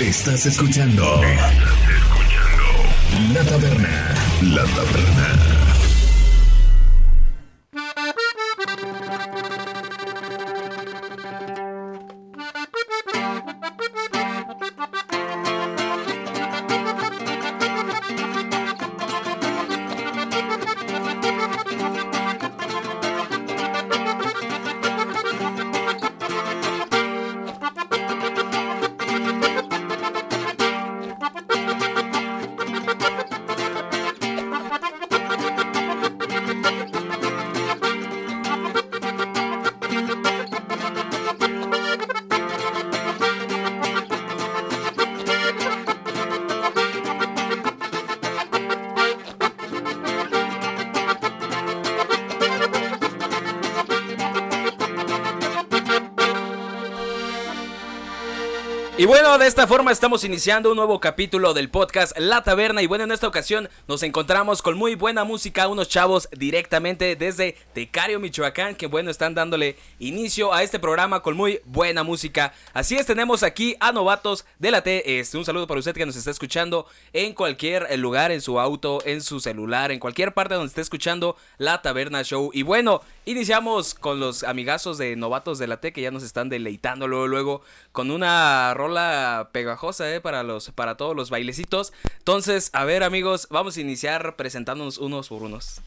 Estás escuchando. Estás escuchando. La taberna. La taberna. De esta forma estamos iniciando un nuevo capítulo del podcast La Taberna. Y bueno, en esta ocasión nos encontramos con muy buena música, unos chavos directamente desde Tecario, Michoacán, que bueno, están dándole inicio a este programa con muy buena música. Así es, tenemos aquí a Novatos de la T. Este, un saludo para usted que nos está escuchando en cualquier lugar, en su auto, en su celular, en cualquier parte donde esté escuchando La Taberna Show. Y bueno, iniciamos con los amigazos de Novatos de la T que ya nos están deleitando luego, luego con una rola pegajosa, ¿eh? Para, los, para todos los bailecitos. Entonces, a ver, amigos, vamos a iniciar presentándonos unos por unos.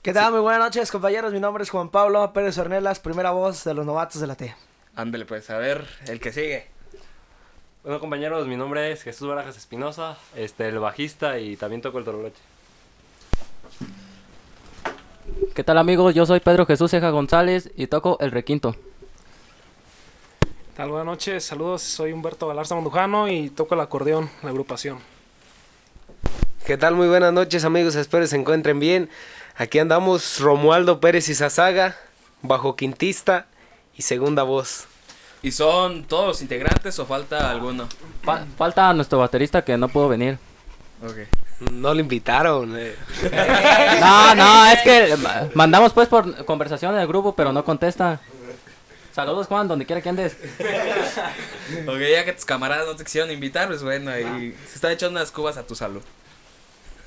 ¿Qué tal? Muy buenas noches, compañeros. Mi nombre es Juan Pablo Pérez Ornelas, primera voz de los novatos de la T. Ándale, pues, a ver, el que sigue. Bueno, compañeros, mi nombre es Jesús Barajas Espinosa, este, el bajista y también toco el toroloche. ¿Qué tal amigos? Yo soy Pedro Jesús Ceja González y toco el requinto. Tal, buenas noches, saludos, soy Humberto Galarza Mandujano y toco el acordeón, la agrupación. ¿Qué tal? Muy buenas noches amigos, espero se encuentren bien. Aquí andamos Romualdo Pérez y Sazaga, bajo quintista y segunda voz. ¿Y son todos los integrantes o falta alguno? Fa- falta nuestro baterista que no pudo venir. Ok. No lo invitaron. eh. No, no, es que ma- mandamos pues por conversación en el grupo, pero no contesta. Saludos Juan, donde quiera que andes. Ok, ya que tus camaradas no te quisieron invitar, pues bueno, ahí se están echando unas cubas a tu salud.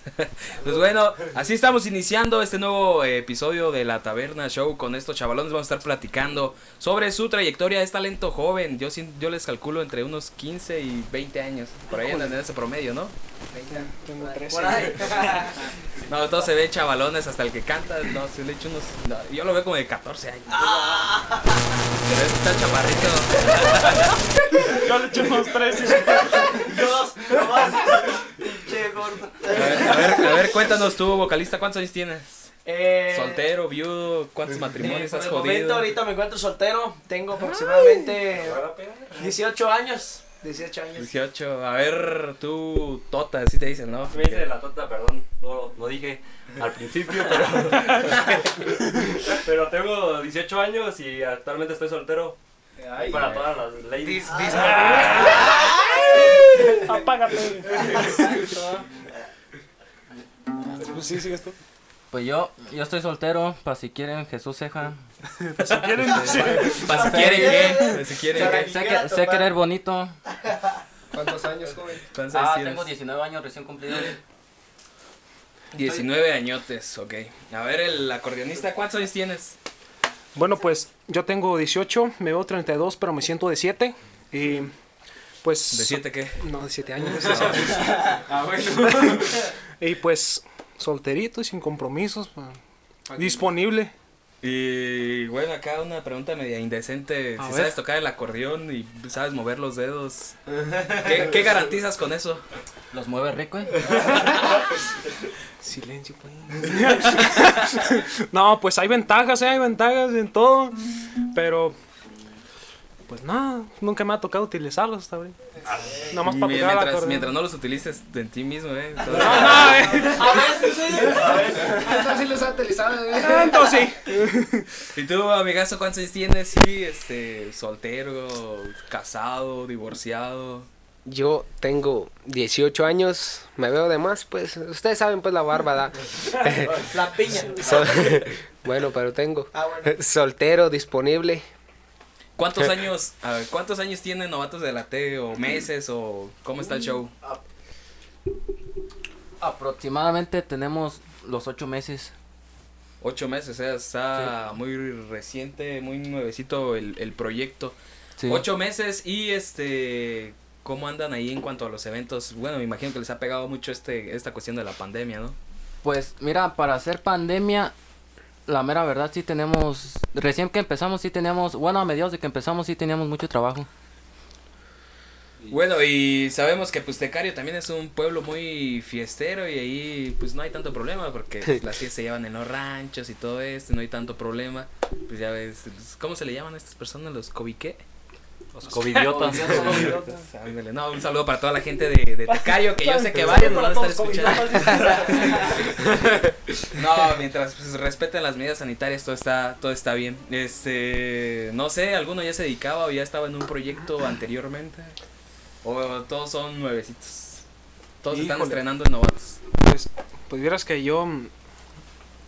Pues bueno, así estamos iniciando este nuevo eh, episodio de la Taberna Show con estos chavalones. Vamos a estar platicando sobre su trayectoria. Es talento joven. Yo, yo les calculo entre unos 15 y 20 años. Por ahí andan en ese promedio, ¿no? Tengo 13. Por ahí. No, todos se ven chavalones hasta el que canta. No, se le echo unos. no, yo lo veo como de 14 años. Pero este está chaparrito. Yo le echo unos 13. Dos, nomás. Che, gordo. A ver, a ver, a ver, cuéntanos tú, vocalista, ¿cuántos años tienes? Eh, Soltero, viudo, ¿cuántos eh, matrimonios por has momento, jodido? ahorita me encuentro soltero. Tengo aproximadamente 18 años. 18 años. 18. A ver, tú, Tota, así te dicen, ¿no? Me dice la tonta, perdón, no lo dije al principio, pero... pero tengo 18 años y actualmente estoy soltero. Ay, para todas las ladies. Apágate. Pues sí, sigues tú. Pues yo, yo estoy soltero, para si quieren Jesús Ceja. Si quieren. Para si quieren qué, para si quieren qué. Sé, que, sé querer bonito. ¿Cuántos años, joven? ¿Cuántos Ah, tengo tienes? 19 años recién cumplidos. 19 añotes, ok. A ver, el acordeonista, ¿cuántos años tienes? Bueno, pues yo tengo 18, me veo 32, pero me siento de 7. Y pues. ¿De 7 qué? No, de 7 años. Ah, bueno. y pues solterito y sin compromisos. pa- Disponible. Y bueno, acá una pregunta media indecente. A si ver. sabes tocar el acordeón y sabes mover los dedos, ¿qué, qué garantizas con eso? Los mueve rico, eh. Silencio, pues. no, pues hay ventajas, ¿eh? hay ventajas en todo. Pero, pues nada, nunca me ha tocado utilizarlos hasta ahorita. Nomás para tocar mientras, mientras no los utilices en ti mismo, ¿eh? Todo- A veces sí. sí los ha utilizado. Ah, Entonces sí. ¿Y tú, amigazo, cuántos años tienes? Sí, este, soltero, casado, divorciado. Yo tengo 18 años, me veo de más, pues ustedes saben pues la barba da. La piña. Bueno, pero tengo Ah, bueno. soltero, disponible. ¿Cuántos años, a ver, cuántos años tienen novatos de la T o meses o cómo está el show? Aproximadamente tenemos los ocho meses. Ocho meses, o sea, está muy reciente, muy nuevecito el, el proyecto. Sí. Ocho meses y este, ¿cómo andan ahí en cuanto a los eventos? Bueno, me imagino que les ha pegado mucho este, esta cuestión de la pandemia, ¿no? Pues mira, para hacer pandemia, la mera verdad sí tenemos, recién que empezamos sí teníamos, bueno, a mediados de que empezamos sí teníamos mucho trabajo. Bueno, y sabemos que pues Tecario también es un pueblo muy fiestero y ahí pues no hay tanto problema porque pues, las fiestas se llevan en los ranchos y todo esto, no hay tanto problema. Pues ya ves, ¿cómo se le llaman a estas personas? ¿Los cobiqué? Los covidiotas. Ándale, No, un saludo para toda la gente de, de Tecario, que yo sé que varios nos van a estar escuchando. No, mientras pues, respeten las medidas sanitarias, todo está, todo está bien. Este, no sé, ¿alguno ya se dedicaba o ya estaba en un proyecto anteriormente? ¿O todos son nuevecitos? Todos están Híjole. estrenando en novatos. Pues, pues vieras que yo,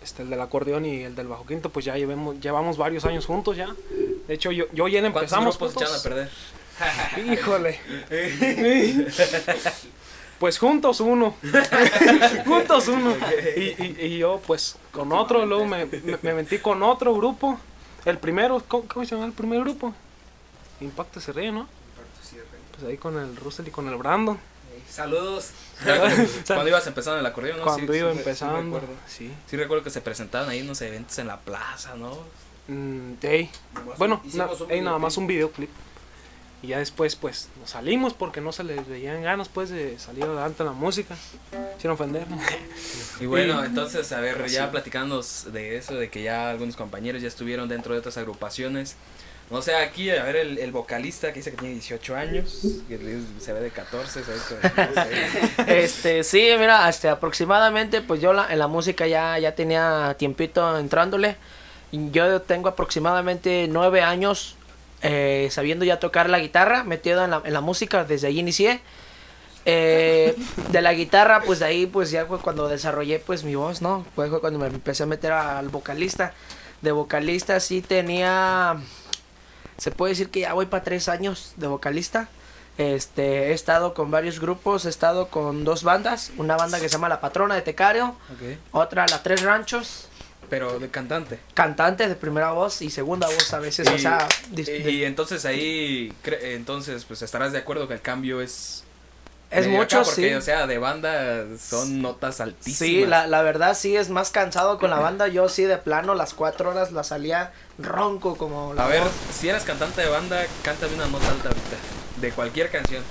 este, el del acordeón y el del bajo quinto, pues ya llevemos, llevamos varios años juntos ya. De hecho, yo, yo y él ¿Cuántos empezamos grupos a juntos. perder? Híjole. Pues juntos uno. juntos uno. Y, y, y yo pues con otro, luego me, me, me metí con otro grupo. El primero, ¿cómo, cómo se llama el primer grupo? Impacto se ríe, ¿no? Pues ahí con el Russell y con el Brandon. Saludos. Cuando ibas empezando el acordeón, ¿no? Cuando Sí, iba sí, sí empezando. recuerdo. Sí. Sí recuerdo que se presentaban ahí unos eventos en la plaza, ¿no? Mm, ey. Bueno, na- un ey, nada más un videoclip. Y ya después, pues, nos salimos porque no se les veían ganas, pues, de salir adelante en la música. Sin ofender. Y bueno, entonces, a ver, ya Sí. platicándonos de eso, de que ya algunos compañeros ya estuvieron dentro de otras agrupaciones. No sé, aquí, a ver, el, el vocalista que dice que tiene 18 años, que se ve de 14, ¿sabes? Este, sí, mira, este, aproximadamente, pues yo la, en la música ya, ya tenía tiempito entrándole. Yo tengo aproximadamente nueve años eh, sabiendo ya tocar la guitarra, metido en la, en la música, desde ahí inicié. Eh, de la guitarra, pues de ahí, pues ya fue cuando desarrollé, pues mi voz, ¿no? Fue cuando me empecé a meter al vocalista. De vocalista sí tenía, se puede decir que ya voy para tres años de vocalista. Este, he estado con varios grupos, he estado con dos bandas, una banda que se llama La Patrona de Tecario, Ok. otra La Tres Ranchos, Pero de cantante. cantante de primera voz y segunda voz a veces, o Y- sea, dis- Y, de- y entonces ahí, cre- entonces, pues estarás de acuerdo que el cambio es... es mucho, acá, porque, sí. o sea, de banda son notas altísimas. Sí, la, la verdad sí es más cansado con la banda, yo sí de plano las cuatro horas la salía ronco como la A ver, si eres cantante de banda, cántame una nota alta ahorita, de cualquier canción.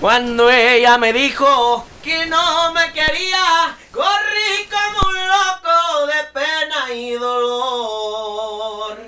Cuando ella me dijo que no me quería, corrí como un loco de pena y dolor.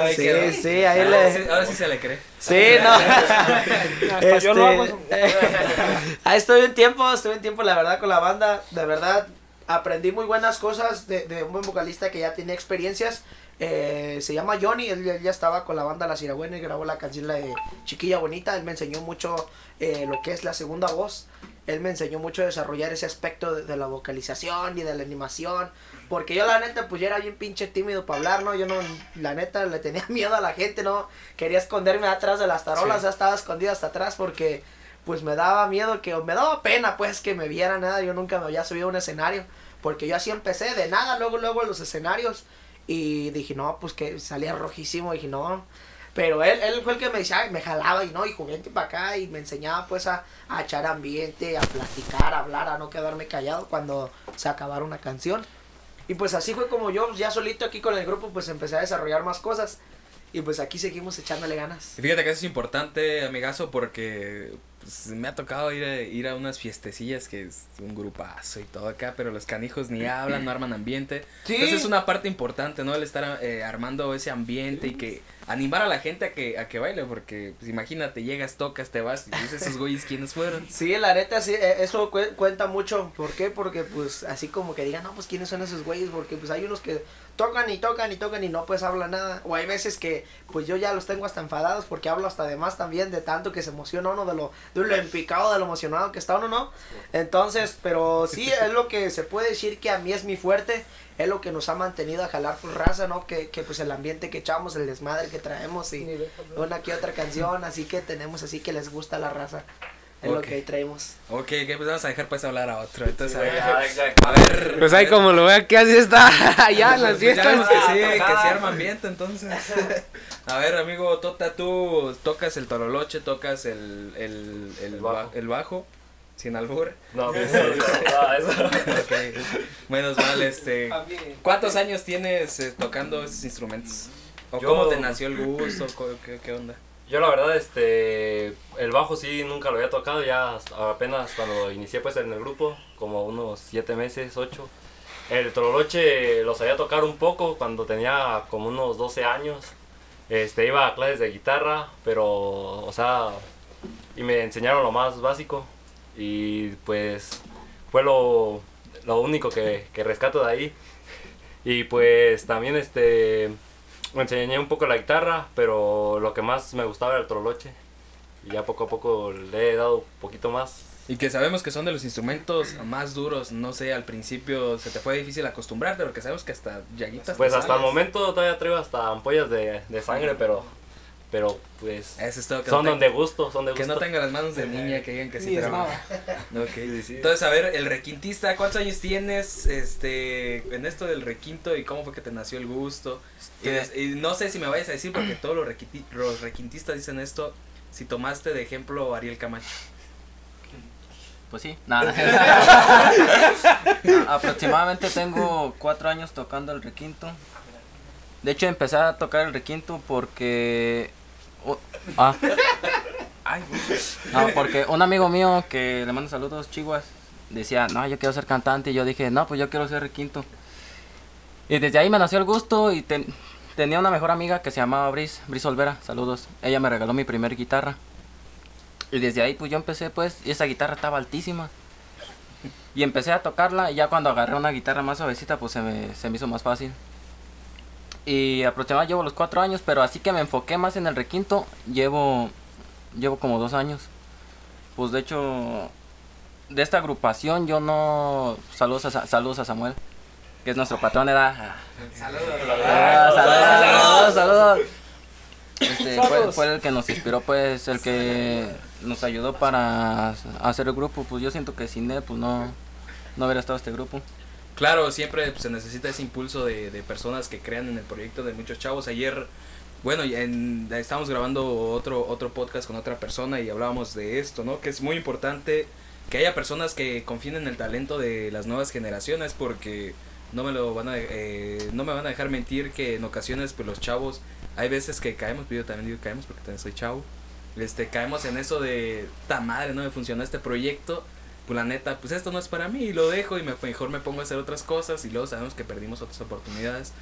Ahí sí, quedó. sí, ahí ahora, le- sí, ahora sí se le cree. Sí, no. Hasta yo lo hago. Ahí estoy un tiempo, estuve un tiempo, la verdad, con la banda. De verdad, aprendí muy buenas cosas de, de un buen vocalista que ya tenía experiencias. Eh, se llama Johnny, él, ya- ya estaba con la banda La Sirabuena y grabó la canción la de Chiquilla Bonita. Él me enseñó mucho eh, lo que es la segunda voz. Él me enseñó mucho a desarrollar ese aspecto de, de la vocalización y de la animación. Porque yo la neta, pues ya era bien pinche tímido para hablar, ¿no? Yo no, la neta, le tenía miedo a la gente, ¿no? Quería esconderme atrás de las tarolas, ya estaba escondido hasta atrás porque pues me daba miedo que, me daba pena pues que me vieran nada, yo nunca me había subido a un escenario, porque yo así empecé de nada, luego, luego en los escenarios, y dije, no, pues que salía rojísimo, dije, no, pero él, él fue el que me decía, me jalaba y no, y vente para acá, y me enseñaba pues a, a echar ambiente, a platicar, a hablar, a no quedarme callado cuando se acabara una canción. Y pues así fue como yo, ya solito aquí con el grupo, pues empecé a desarrollar más cosas. Y pues aquí seguimos echándole ganas. Y fíjate que eso es importante, amigazo, porque pues, me ha tocado ir a, ir a unas fiestecillas que es un grupazo y todo acá, pero los canijos ni hablan, no arman ambiente. Sí. Entonces es una parte importante, ¿no? El estar eh, armando ese ambiente y que animar a la gente a que, a que baile, porque pues, imagínate, llegas, tocas, te vas y dices esos güeyes quiénes fueron. Sí, la neta, sí, eh, eso cu- cuenta mucho. ¿Por qué? Porque, pues, así como que digan, no, pues, ¿quiénes son esos güeyes? Porque, pues, hay unos que tocan y tocan y tocan y no, pues, hablan nada. O hay veces que, pues, yo ya los tengo hasta enfadados porque hablo hasta de más también de tanto que se emociona uno, de lo, de lo empicado, de lo emocionado que está uno, ¿no? Entonces, pero sí, es lo que se puede decir que a mí es mi fuerte, es lo que nos ha mantenido a jalar por raza, ¿no? Que, que pues el ambiente que echamos, el desmadre que traemos y una que otra canción, así que tenemos así que les gusta la raza. Es lo que ahí traemos. Ok, pues vamos a dejar pues hablar a otro. Entonces, a ver, Ya, ya. a ver. Pues ahí como lo vea que así está allá en las Pues ya vemos fiestas. que sí, que sí arma ambiente, entonces. A ver, amigo Tota, tú tocas el tololoche, tocas el, el, el, El ba- bajo. el bajo, sin albur. No, pues, nada, eso. Ok, menos mal, este. ¿Cuántos años tienes eh, tocando esos instrumentos? ¿O Yo- cómo te nació el gusto? ¿Qué, qué onda? Yo la verdad, este, el bajo sí nunca lo había tocado, ya hasta apenas cuando inicié pues en el grupo, como unos siete meses, ocho. El troloche lo sabía tocar un poco cuando tenía como unos 12 años. Este, iba a clases de guitarra, pero, o sea, y me enseñaron lo más básico. Y pues fue lo, lo único que, que rescato de ahí. Y pues también este me enseñé un poco la guitarra, pero lo que más me gustaba era el troloche. Y ya poco a poco le he dado un poquito más. Y que sabemos que son de los instrumentos más duros, no sé, al principio se te fue difícil acostumbrarte, porque sabemos que hasta llaguitas. Pues hasta el sales. momento todavía traigo hasta ampollas de, de sangre, pero pero pues Eso es todo. Que son no de gusto, son de Que gusto. no tenga las manos de niña que digan que sí Ni. Entonces, a ver, el requintista, ¿cuántos años tienes este en esto del requinto y cómo fue que te nació el gusto? Y, y no sé si me vayas a decir, porque todos los, requinti- los requintistas dicen esto, si tomaste de ejemplo a Ariel Camacho. Pues sí, nada. Aproximadamente tengo cuatro años tocando el requinto. De hecho, empecé a tocar el requinto porque. Oh, ah. Ay. No, porque un amigo mío que le mando saludos, Chihuas, decía, no, yo quiero ser cantante. Y yo dije, no, pues yo quiero ser requinto. Y desde ahí me nació el gusto y ten- tenía una mejor amiga que se llamaba Bris, Bris Olvera, saludos. Ella me regaló mi primer guitarra. Y desde ahí pues yo empecé pues, y esa guitarra estaba altísima. Y empecé a tocarla y ya cuando agarré una guitarra más suavecita pues se me, se me hizo más fácil. Y aproximadamente llevo los cuatro años, pero así que me enfoqué más en el requinto, llevo, llevo como dos años. Pues de hecho, de esta agrupación yo no... Saludos a, Sa- saludos a Samuel, que es nuestro patrón de edad. Ah, saludos, saludos, saludos. Este, fue, Saludos. fue el que nos inspiró, pues, el que nos ayudó para hacer el grupo. Pues yo siento que sin él, pues no, no hubiera estado este grupo. Claro, siempre pues, se necesita ese impulso de, de personas que crean en el proyecto de muchos chavos. Ayer, bueno, en, estábamos grabando otro, otro podcast con otra persona y hablábamos de esto, ¿no? Que es muy importante que haya personas que confíen en el talento de las nuevas generaciones porque no me lo van a eh, no me van a dejar mentir que en ocasiones pues los chavos hay veces que caemos pues, yo también digo caemos porque también soy chavo este caemos en eso de ta madre no me funcionó este proyecto pues la neta pues esto no es para mí y lo dejo y me, mejor me pongo a hacer otras cosas y luego sabemos que perdimos otras oportunidades.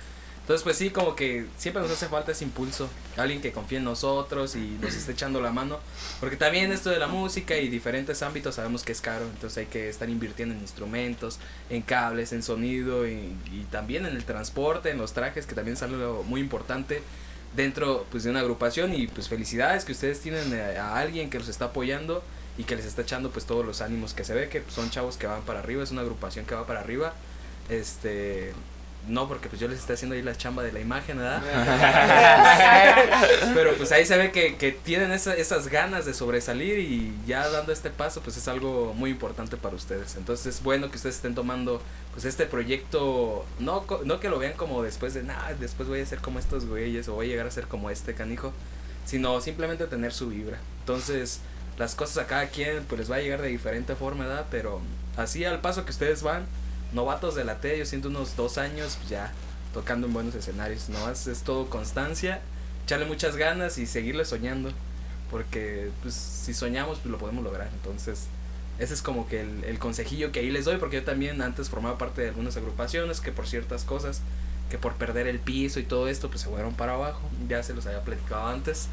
Entonces pues sí como que siempre nos hace falta ese impulso alguien que confíe en nosotros y nos esté echando la mano porque también esto de la música y diferentes ámbitos sabemos que es caro entonces hay que estar invirtiendo en instrumentos en cables en sonido y, también en el transporte en los trajes que también es algo muy importante dentro pues de una agrupación y pues felicidades que ustedes tienen a, a alguien que los está apoyando y que les está echando pues todos los ánimos que se ve que son chavos que van para arriba es una agrupación que va para arriba este no porque pues yo les esté haciendo ahí la chamba de la imagen ¿verdad? pero pues ahí se ve que, que tienen esa- esas ganas de sobresalir y ya dando este paso pues es algo muy importante para ustedes entonces es bueno que ustedes estén tomando pues este proyecto no no que lo vean como después de nada después voy a ser como estos güeyes o voy a llegar a ser como este canijo sino simplemente tener su vibra entonces las cosas a cada quien pues les va a llegar de diferente forma ¿verdad? pero así al paso que ustedes van novatos de la T yo siento unos dos años pues ya tocando en buenos escenarios no es, todo constancia echarle muchas ganas y seguirle soñando porque pues si soñamos pues lo podemos lograr. Entonces ese es como que el, el consejillo que ahí les doy porque yo también antes formaba parte de algunas agrupaciones que por ciertas cosas que por perder el piso y todo esto pues se fueron para abajo. Ya se los había platicado antes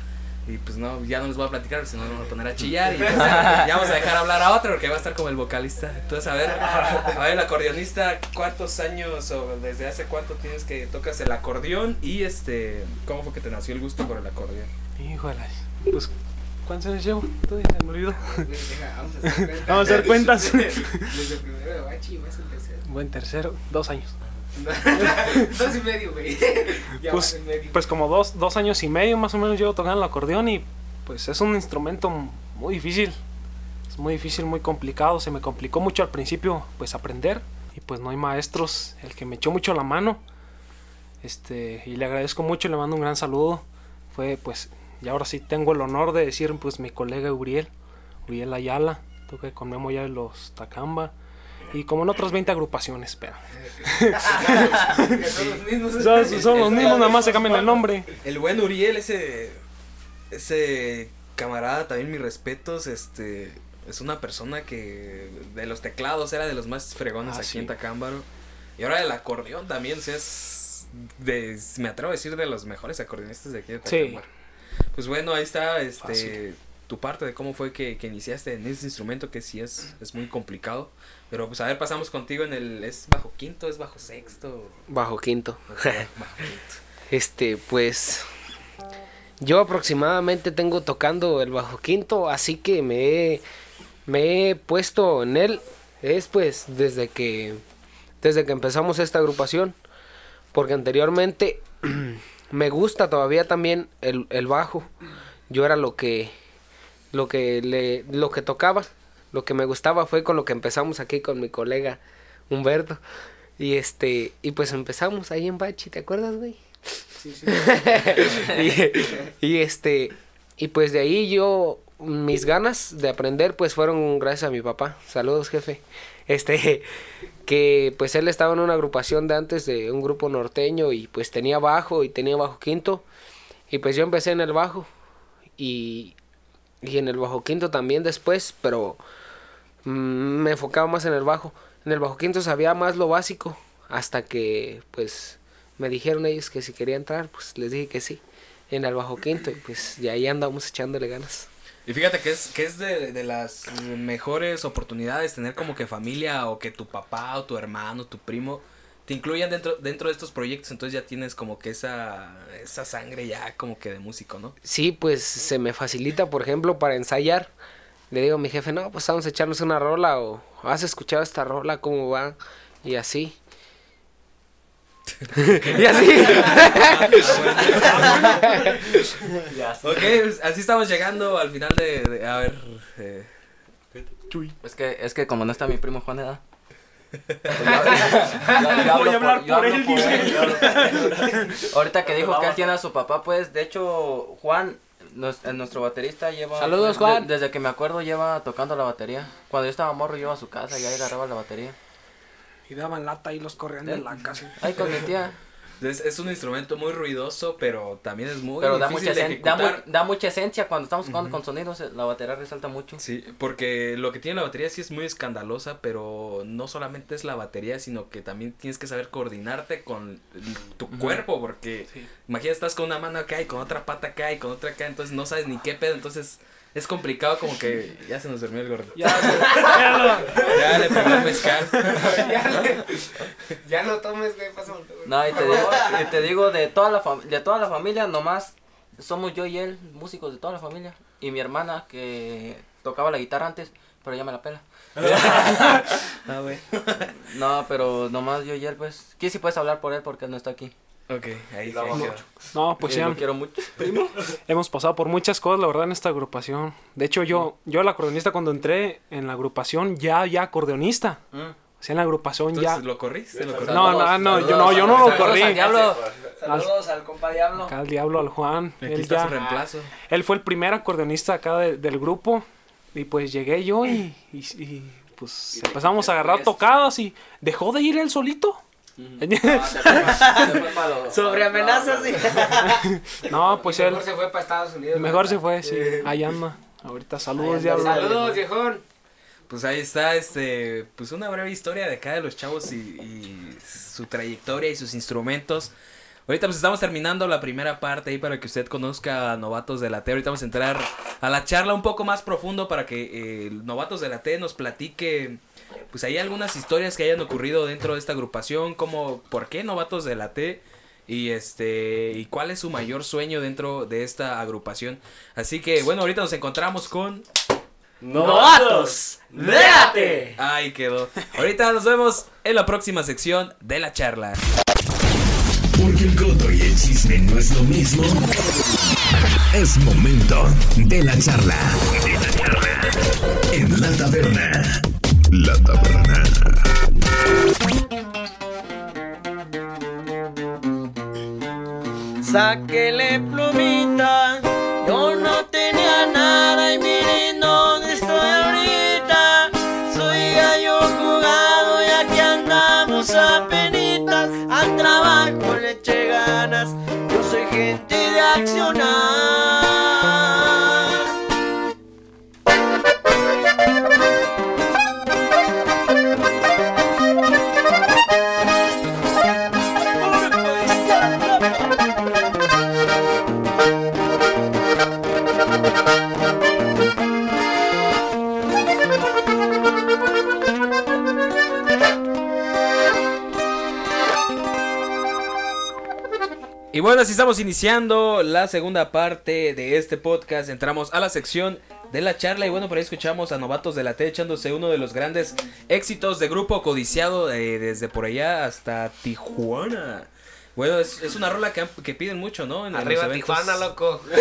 y pues no, ya no les voy a platicar, si no nos vamos a poner a chillar y entonces, ya vamos a dejar hablar a otro porque va a estar como el vocalista. Entonces, a ver, a ver, el acordeonista, ¿cuántos años o desde hace cuánto tienes que tocas el acordeón? Y este, ¿cómo fue que te nació el gusto por el acordeón? Híjole. Pues, ¿cuántos años llevo? Tú dices, me olvidó. Vamos a hacer cuentas. Desde primero de bachi vas a empezar. Buen tercero, dos años. Dos y medio, güey. Pues, medio. pues como dos, dos años y medio más o menos llevo tocando el acordeón y pues es un instrumento muy difícil. Es muy difícil, muy complicado. Se me complicó mucho al principio pues aprender y pues no hay maestros. El que me echó mucho la mano. Este, y le agradezco mucho, le mando un gran saludo. Fue pues, y ahora sí tengo el honor de decir pues mi colega Uriel, Uriel Ayala, toca con Memo ya de los Tacamba. Y como en otras 20 agrupaciones, pero. Son los mismos. Son, son los mismos, nada más se cambian el nombre. El buen Uriel, ese. Ese camarada, también mis respetos. Este. Es una persona que. De los teclados era de los más fregones Ah, aquí sí. en Tacámbaro. Y ahora el acordeón también, o sea, es. De, me atrevo a decir de los mejores acordeonistas de aquí de Sí. Tacámbaro. Pues bueno, ahí está este Fácil. tu parte de cómo fue que, que iniciaste en ese instrumento que sí es, es muy complicado. Pero pues a ver, pasamos contigo en el... ¿Es bajo quinto? ¿Es bajo sexto? Bajo quinto. bajo quinto. Este, pues. Yo aproximadamente tengo tocando el bajo quinto, así que me he, me he puesto en él. Es pues desde que. Desde que empezamos esta agrupación. Porque anteriormente me gusta todavía también el, el bajo. Yo era lo que. Lo que le. lo que tocaba. Lo que me gustaba fue con lo que empezamos aquí con mi colega Humberto. Y este. Y pues empezamos ahí en Bachi, ¿te acuerdas, güey? y, y este y pues de ahí yo mis ganas de aprender pues fueron gracias a mi papá saludos jefe este que pues él estaba en una agrupación de antes de un grupo norteño y pues tenía bajo y tenía bajo quinto y pues yo empecé en el bajo y y en el bajo quinto también después pero me enfocaba más en el bajo en el bajo quinto sabía más lo básico hasta que pues me dijeron ellos que si quería entrar, pues les dije que sí, en el bajo quinto, y pues ya ahí andamos echándole ganas. Y fíjate que es, que es de, de las mejores oportunidades tener como que familia o que tu papá o tu hermano, tu primo te incluyan dentro, dentro de estos proyectos, entonces ya tienes como que esa, esa sangre ya como que de músico, ¿no? Sí, pues se me facilita, por ejemplo, para ensayar. Le digo a mi jefe, no, pues vamos a echarnos una rola o has escuchado esta rola, cómo va, y así. y así. Ok, pues, así estamos llegando al final de, de- a ver, eh, Es que, es que como no está mi primo Juan Eda. pues. Ahorita que dijo que él tiene a su papá, pues de hecho Juan, nos- eh, nuestro baterista lleva... Saludos, de- Juan. desde que me acuerdo lleva tocando la batería. Cuando yo estaba morro yo iba a su casa y ahí agarraba la batería. Y daban lata y los corrían de la casa. Ahí con mi tía. Es, es un instrumento muy ruidoso, pero también es muy Pero da mucha, de da, mu- da mucha esencia cuando estamos tocando con sonidos, eh, la batería resalta mucho. Sí, porque lo que tiene la batería sí es muy escandalosa, pero no solamente es la batería, sino que también tienes que saber coordinarte con tu cuerpo, porque imagina estás con una mano acá y con otra pata acá y con otra acá, entonces no sabes ni qué pedo, entonces es complicado como que ya se nos durmió el gordo. Ya, ya lo- Ya le pegó el mezcal. ya, le- ya no tomes, güey, pásame. No, y te digo, y te digo de toda la de toda la familia, nomás somos yo y él, músicos de toda la familia. Y mi hermana que tocaba la guitarra antes, pero ya me la pela. Ah. No, pero nomás yo y él, pues. ¿Qué si puedes hablar por él porque él no está aquí? Ok, ahí, La ahí amo mucho. No, pues Eh, ya lo quiero mucho. hemos pasado por muchas cosas, la verdad, en esta agrupación. De hecho, yo, yo el acordeonista cuando entré en la agrupación, ya, ya acordeonista. Mm. O sea, en la agrupación ya... Entonces, ¿lo corriste? ¿Lo corriste? No, no, no, yo no, yo no lo Saludos corrí. al diablo. Saludos al compa Diablo. Acá al diablo, al Juan. Aquí Él, está ya, su reemplazo. él fue el primer acordeonista acá de- del grupo. Y pues llegué yo y, y- y, pues empezamos a agarrar tocadas y dejó de ir él solito. Sobre amenazas, no, pues él Mejor se fue para Estados Unidos. mejor se fue, sí. Ahí anda. Ahorita saludos, diablo. Saludos, viejón. Pues ahí está, este, pues una breve historia de acá de los chavos y, y su trayectoria y sus instrumentos. Ahorita pues estamos terminando la primera parte ahí para que usted conozca a Novatos de la T. Ahorita vamos a entrar a la charla un poco más profundo para que eh, Novatos de la T nos platique, pues hay algunas historias que hayan ocurrido dentro de esta agrupación, como por qué Novatos de la T y este y cuál es su mayor sueño dentro de esta agrupación. Así que bueno, ahorita nos encontramos con ¡Novatos! ¡Déjate! Ahí quedó. Ahorita nos vemos en la próxima sección de la charla. Porque el coto y el chisme no es lo mismo. Es momento de la charla. En la taberna. La taberna. Sáquele plumita, Y bueno, así estamos iniciando la segunda parte de este podcast. Entramos a la sección de la charla y bueno, por ahí escuchamos a Novatos de la T echándose uno de los grandes éxitos de grupo codiciado eh, desde por allá hasta Tijuana. Bueno, es, es una rola que, han- que piden mucho, ¿no? En- en Arriba los eventos. Tijuana, loco.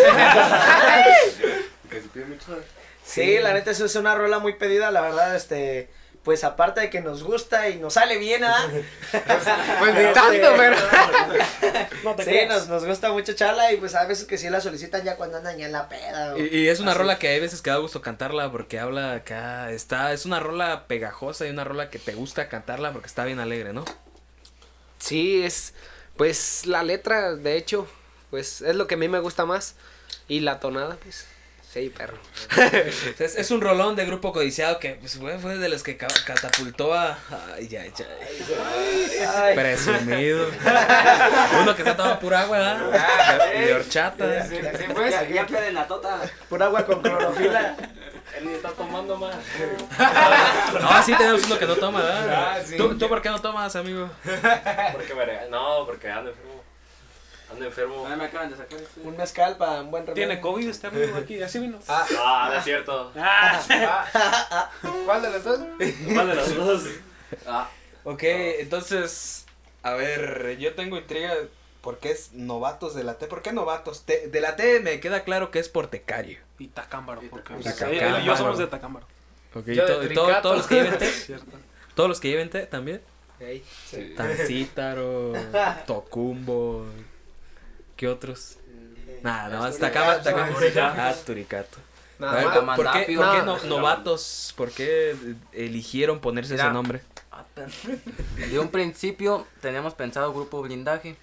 Sí, la neta, eso es una rola muy pedida, la verdad, este, pues aparte de que nos gusta y nos sale bien, ¿ah? Pues ni tanto, pero. No te Sí, nos, nos gusta mucho charla y pues a veces que sí la solicitan ya cuando andan ya en la peda. o- Y, y es una así. rola que hay veces que da gusto cantarla porque habla acá, está, es una rola pegajosa y una rola que te gusta cantarla porque está bien alegre, ¿no? Sí, es. Pues la letra, de hecho, pues es lo que a mí me gusta más. Y la tonada, pues. Sí, perro. Es, es un rolón de grupo codiciado que pues, fue, fue de los que ca- catapultó a... Ay, ay. Ay, Presumido. Uno que está tomando pura agua, ¿verdad? De horchata. Ya, ya quedé en la tota. pura agua con clorofila. Él ni está tomando más. No, sí tenemos uno que no toma, ¿verdad? Ah, sí. ¿Tú, ¿Tú por qué no tomas, amigo? Porque No, porque ando enfermo. Ando enfermo. me acaban de sacar este. Un mezcal para un buen remedio. Tiene COVID este amigo aquí, así vino. Ah, no es cierto. ¿Cuál de los dos? ¿Cuál de los dos? Ah, Ok, entonces, a ver, yo tengo intriga. ¿Por qué es novatos de la T? ¿Por qué novatos? Te- de la T me queda claro que es por Tecario. Y Tacámbaro, porque Y pues, Tacámbaro. él y yo somos de Tacámbaro. Ok, Yo to- todo- todos los que lleven T. Todos los que lleven T también. Ey. Tancítaro, Tocumbo. ¿Qué otros? Nada, nada más Tacama. Ah, Turicato. A ver, Nada más. ¿por, qué, Mandapio. por qué No. no- novatos? ¿Por qué eligieron ponerse ese nombre? ah, De un principio teníamos pensado grupo blindaje,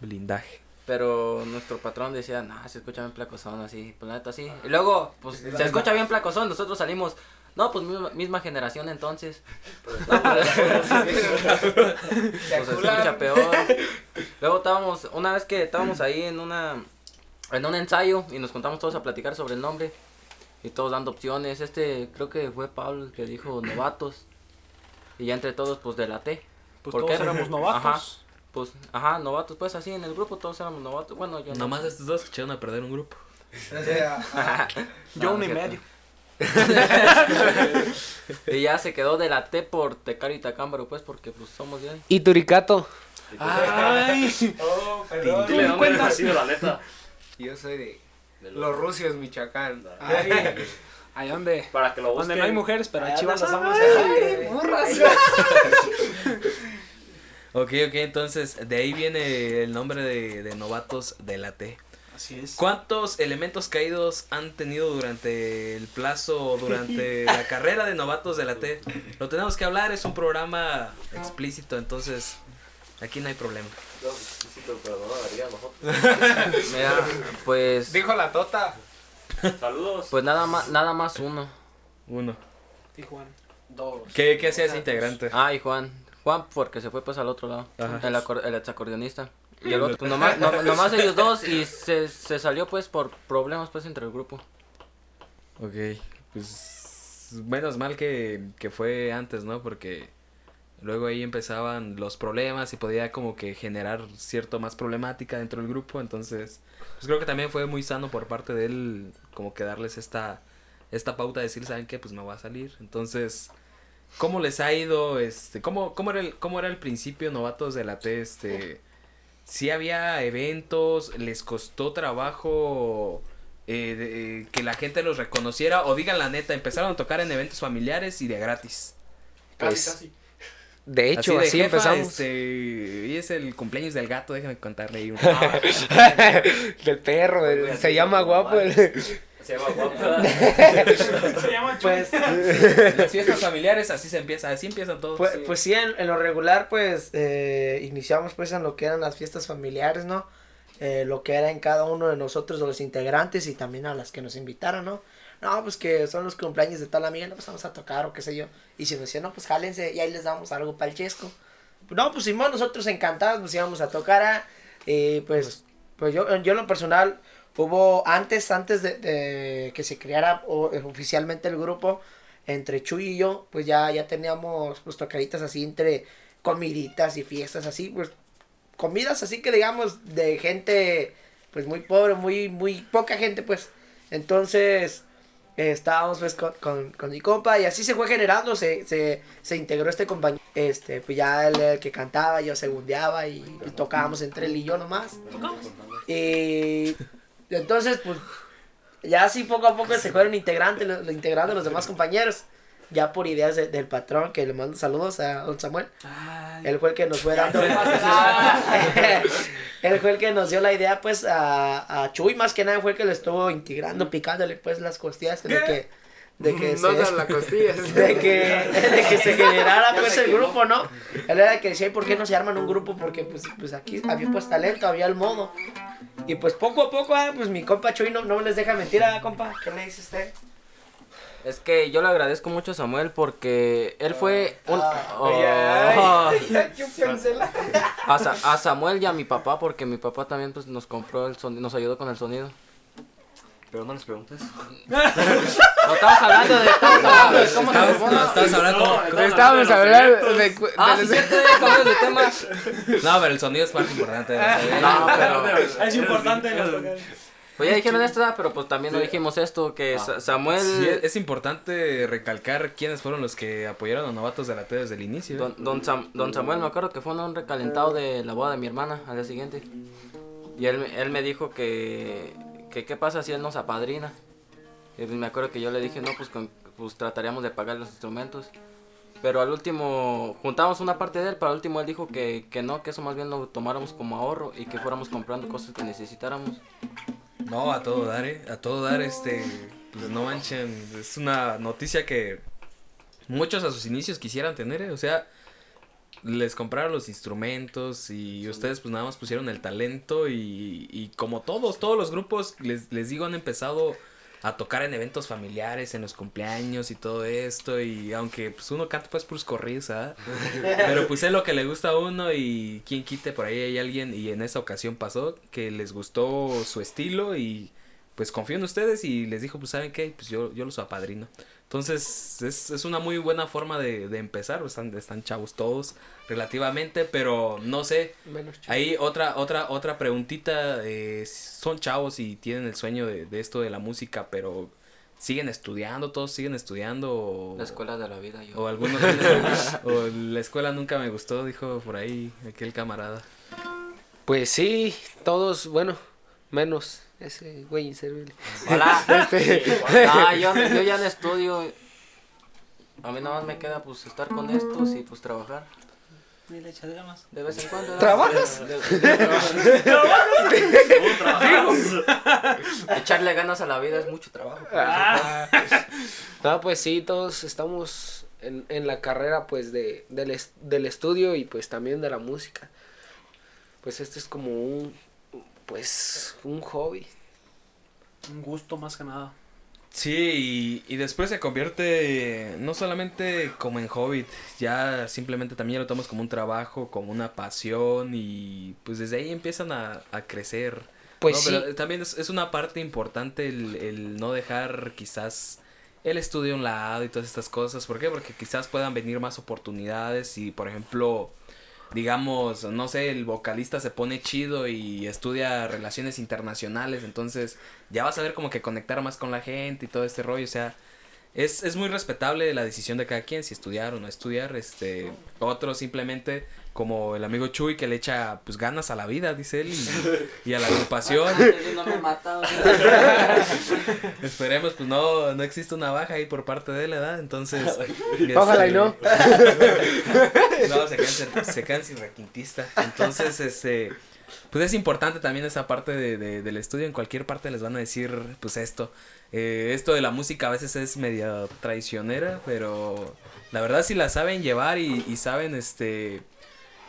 Blindaje. pero nuestro patrón decía, nah, se escucha bien placozón así, pues la neta sí. Y luego, pues se escucha bien placozón, nosotros salimos, no, pues misma, misma generación entonces. No, pues, pues, se escucha peor. Luego estábamos, una vez que estábamos ahí en una en un ensayo y nos contamos todos a platicar sobre el nombre y todos dando opciones. Este creo que fue Pablo el que dijo novatos. Y ya entre todos pues de la T. Pues ¿Por todos qué? éramos novatos. Ajá. Pues, ajá, novatos, pues así en el grupo todos éramos novatos. Bueno, yo no. Nomás estos dos echaron a perder un grupo. Yo No, uno y no medio. Y ya se quedó de la T por Tecar y Tacámbaro, pues, porque pues somos de ahí. Y Turicato. Ay, nacido, la neta. Yo soy de Los Rusios, Michoacán. ahí donde, Para que lo busquen. donde no hay mujeres, pero chivas las andamos. damas. Ok, ok, entonces de ahí viene el nombre de, de novatos de la T. Así es. ¿Cuántos elementos caídos han tenido durante el plazo o durante la carrera de novatos de la T? Lo tenemos que hablar, es un programa explícito, entonces aquí no hay problema. Pero- no nosotros. Mira, pues, Dijo la Tota. Saludos. pues nada más, nada más uno. Uno. Tijuana. Dos. ¿Qué, qué hacía ese integrante? Ah, y Juan. Juan, porque se fue pues al otro lado. Ajá. El, el exacordionista. Y el otro, nomás, no- nomás ellos dos y se, se salió pues por problemas pues entre el grupo. Ok, pues menos mal que, que fue antes, ¿no? Porque luego ahí empezaban los problemas y podía como que generar cierto más problemática dentro del grupo, entonces pues creo que también fue muy sano por parte de él como que darles esta esta pauta de decir, ¿saben qué? Pues me voy a salir. Entonces, ¿cómo les ha ido? Este, ¿cómo, cómo, era, el, ¿Cómo era el principio, novatos de la T? Este, si había eventos, les costó trabajo eh, de- que la gente los reconociera o digan la neta, empezaron a tocar en eventos familiares y de gratis. Pues, De hecho, de así, jefa, empezamos. este, y es el cumpleaños del gato, déjame contarle ahí un Del perro, el- se llama guapo. el- Se llama guapa. Se llama. Pues, las fiestas familiares así se empieza, así empiezan todos. pues, pues sí, en, en lo regular, pues, eh, iniciamos pues en lo que eran las fiestas familiares, ¿no? Eh, lo que era en cada uno de nosotros, de los integrantes y también a las que nos invitaron, ¿no? No, pues que son los cumpleaños de tal amiga, no, pues vamos a tocar o qué sé yo. Y si nos decían, no, pues jálense y ahí les damos algo para el chesco. No, pues Simón, nosotros encantados, pues íbamos a tocar a, y pues, pues yo, yo en lo personal, hubo antes, antes de, de que se creara o- eh, oficialmente el grupo, entre Chuy y yo, pues ya, ya teníamos pues tocaditas así entre comiditas y fiestas así, pues comidas así que digamos de gente pues muy pobre, muy, muy poca gente pues. Entonces eh, estábamos pues con, con, con mi compa y así se fue generando, se, se, se integró este compañero. Este, pues ya él era el que cantaba, yo segundeaba y, y tocábamos entre él y yo nomás. Y entonces pues ya así poco a poco se fueron integrando, integrando los demás compañeros. Ya por ideas de- del patrón, que le mando saludos a don Samuel. Él fue el que nos fue dando. él fue el que nos dio la idea, pues, a, a Chuy, más que nada, fue el que le estuvo integrando, picándole, pues, las costillas de que. De que No se- la costilla. de que, de que se generara pues el grupo, ¿no? Él era el que decía, ¿y por qué no se arman un grupo? Porque pues, pues aquí había pues talento, había el modo. Y pues poco a poco, ah, pues mi compa Chuy no, no les deja mentir, ¿ah, compa? ¿Qué le dice usted? Es que yo le agradezco mucho a Samuel porque él fue un... Ah, Oh. Chúpensela. a, Sa- a Samuel y a mi papá porque mi papá también pues nos compró el sonido, nos ayudó con el sonido. Pero no les preguntes. No estamos hablando de, estamos hablando de cómo se Estabas, formó. estabas hablando. Estábamos hablando de. Ah, de- sí, de tema. No, pero el sonido es parte importante. No, pero... Es importante. Pues ya dijeron esto, ¿verdad? pero pues también no dijimos esto, que Sa- Samuel... Sí, es importante recalcar quiénes fueron los que apoyaron a Novatos de la T desde el inicio. ¿eh? Don, don, Sam- don Samuel me acuerdo que fue un recalentado de la boda de mi hermana al día siguiente. Y él, él me dijo que, que qué pasa si él nos apadrina. Y pues me acuerdo que yo le dije, no, pues, con- pues trataríamos de pagar los instrumentos. Pero al último, juntamos una parte de él, pero al último él dijo que, que no, que eso más bien lo tomáramos como ahorro y que fuéramos comprando cosas que necesitáramos. No, a todo dar, ¿eh? A todo dar, este. Pues no manchen. Es una noticia que muchos a sus inicios quisieran tener, ¿eh? O sea, les compraron los instrumentos y ustedes, pues nada más pusieron el talento. Y, y como todos, todos los grupos, les, les digo, han empezado a tocar en eventos familiares, en los cumpleaños y todo esto. Y aunque pues uno canta pues puros corridos, ¿ah? Pero pues es lo que le gusta a uno y quien quite por ahí hay alguien y en esa ocasión pasó que les gustó su estilo y pues confío en ustedes y les dijo pues saben qué, pues yo, yo los apadrino. Entonces es, es una muy buena forma de, de empezar, están, están chavos todos relativamente, pero no sé, Menos. Ahí otra, otra, otra preguntita. eh, son chavos y tienen el sueño de, de esto de la música, pero siguen estudiando, todos siguen estudiando. O, La escuela de la vida, yo. O algunos. o la escuela nunca me gustó, dijo por ahí aquel camarada. Pues sí, todos, bueno, menos ese güey inservible. Hola. Este- Ah, yo, yo ya no estudio. A mí nada más me queda pues estar con estos y pues trabajar. Ni le echas ganas. De vez en cuando. ¿Trabajas? Echarle ganas a la vida es mucho trabajo. No, pues sí, todos estamos en, en la carrera pues de, del, es- del estudio y pues también de la música. Pues este es como un, pues, un hobby. Un gusto más que nada. Sí, y, y después se convierte no solamente como en Hobbit, ya simplemente también lo tomas como un trabajo, como una pasión y pues desde ahí empiezan a, a crecer. Pues ¿no? sí. Pero también es, es una parte importante el, el no dejar quizás el estudio a un lado y todas estas cosas. ¿Por qué? Porque quizás puedan venir más oportunidades y por ejemplo digamos, no sé, el vocalista se pone chido y estudia relaciones internacionales, entonces ya vas a ver como que conectar más con la gente y todo este rollo, o sea, es, es muy respetable la decisión de cada quien, si estudiar o no estudiar, este, otros simplemente como el amigo Chuy que le echa pues ganas a la vida, dice él, y, y a la agrupación. No me mata. Esperemos, pues no, no existe una baja ahí por parte de él, ¿verdad? Entonces. Ojalá y este, no. No, se quedan, sin- se quedan sin requintista. Entonces, este. Pues es importante también esa parte de, de- del estudio. En cualquier parte les van a decir, pues esto. Eh, esto de la música a veces es media traicionera, pero la verdad si la saben llevar y, y saben, este.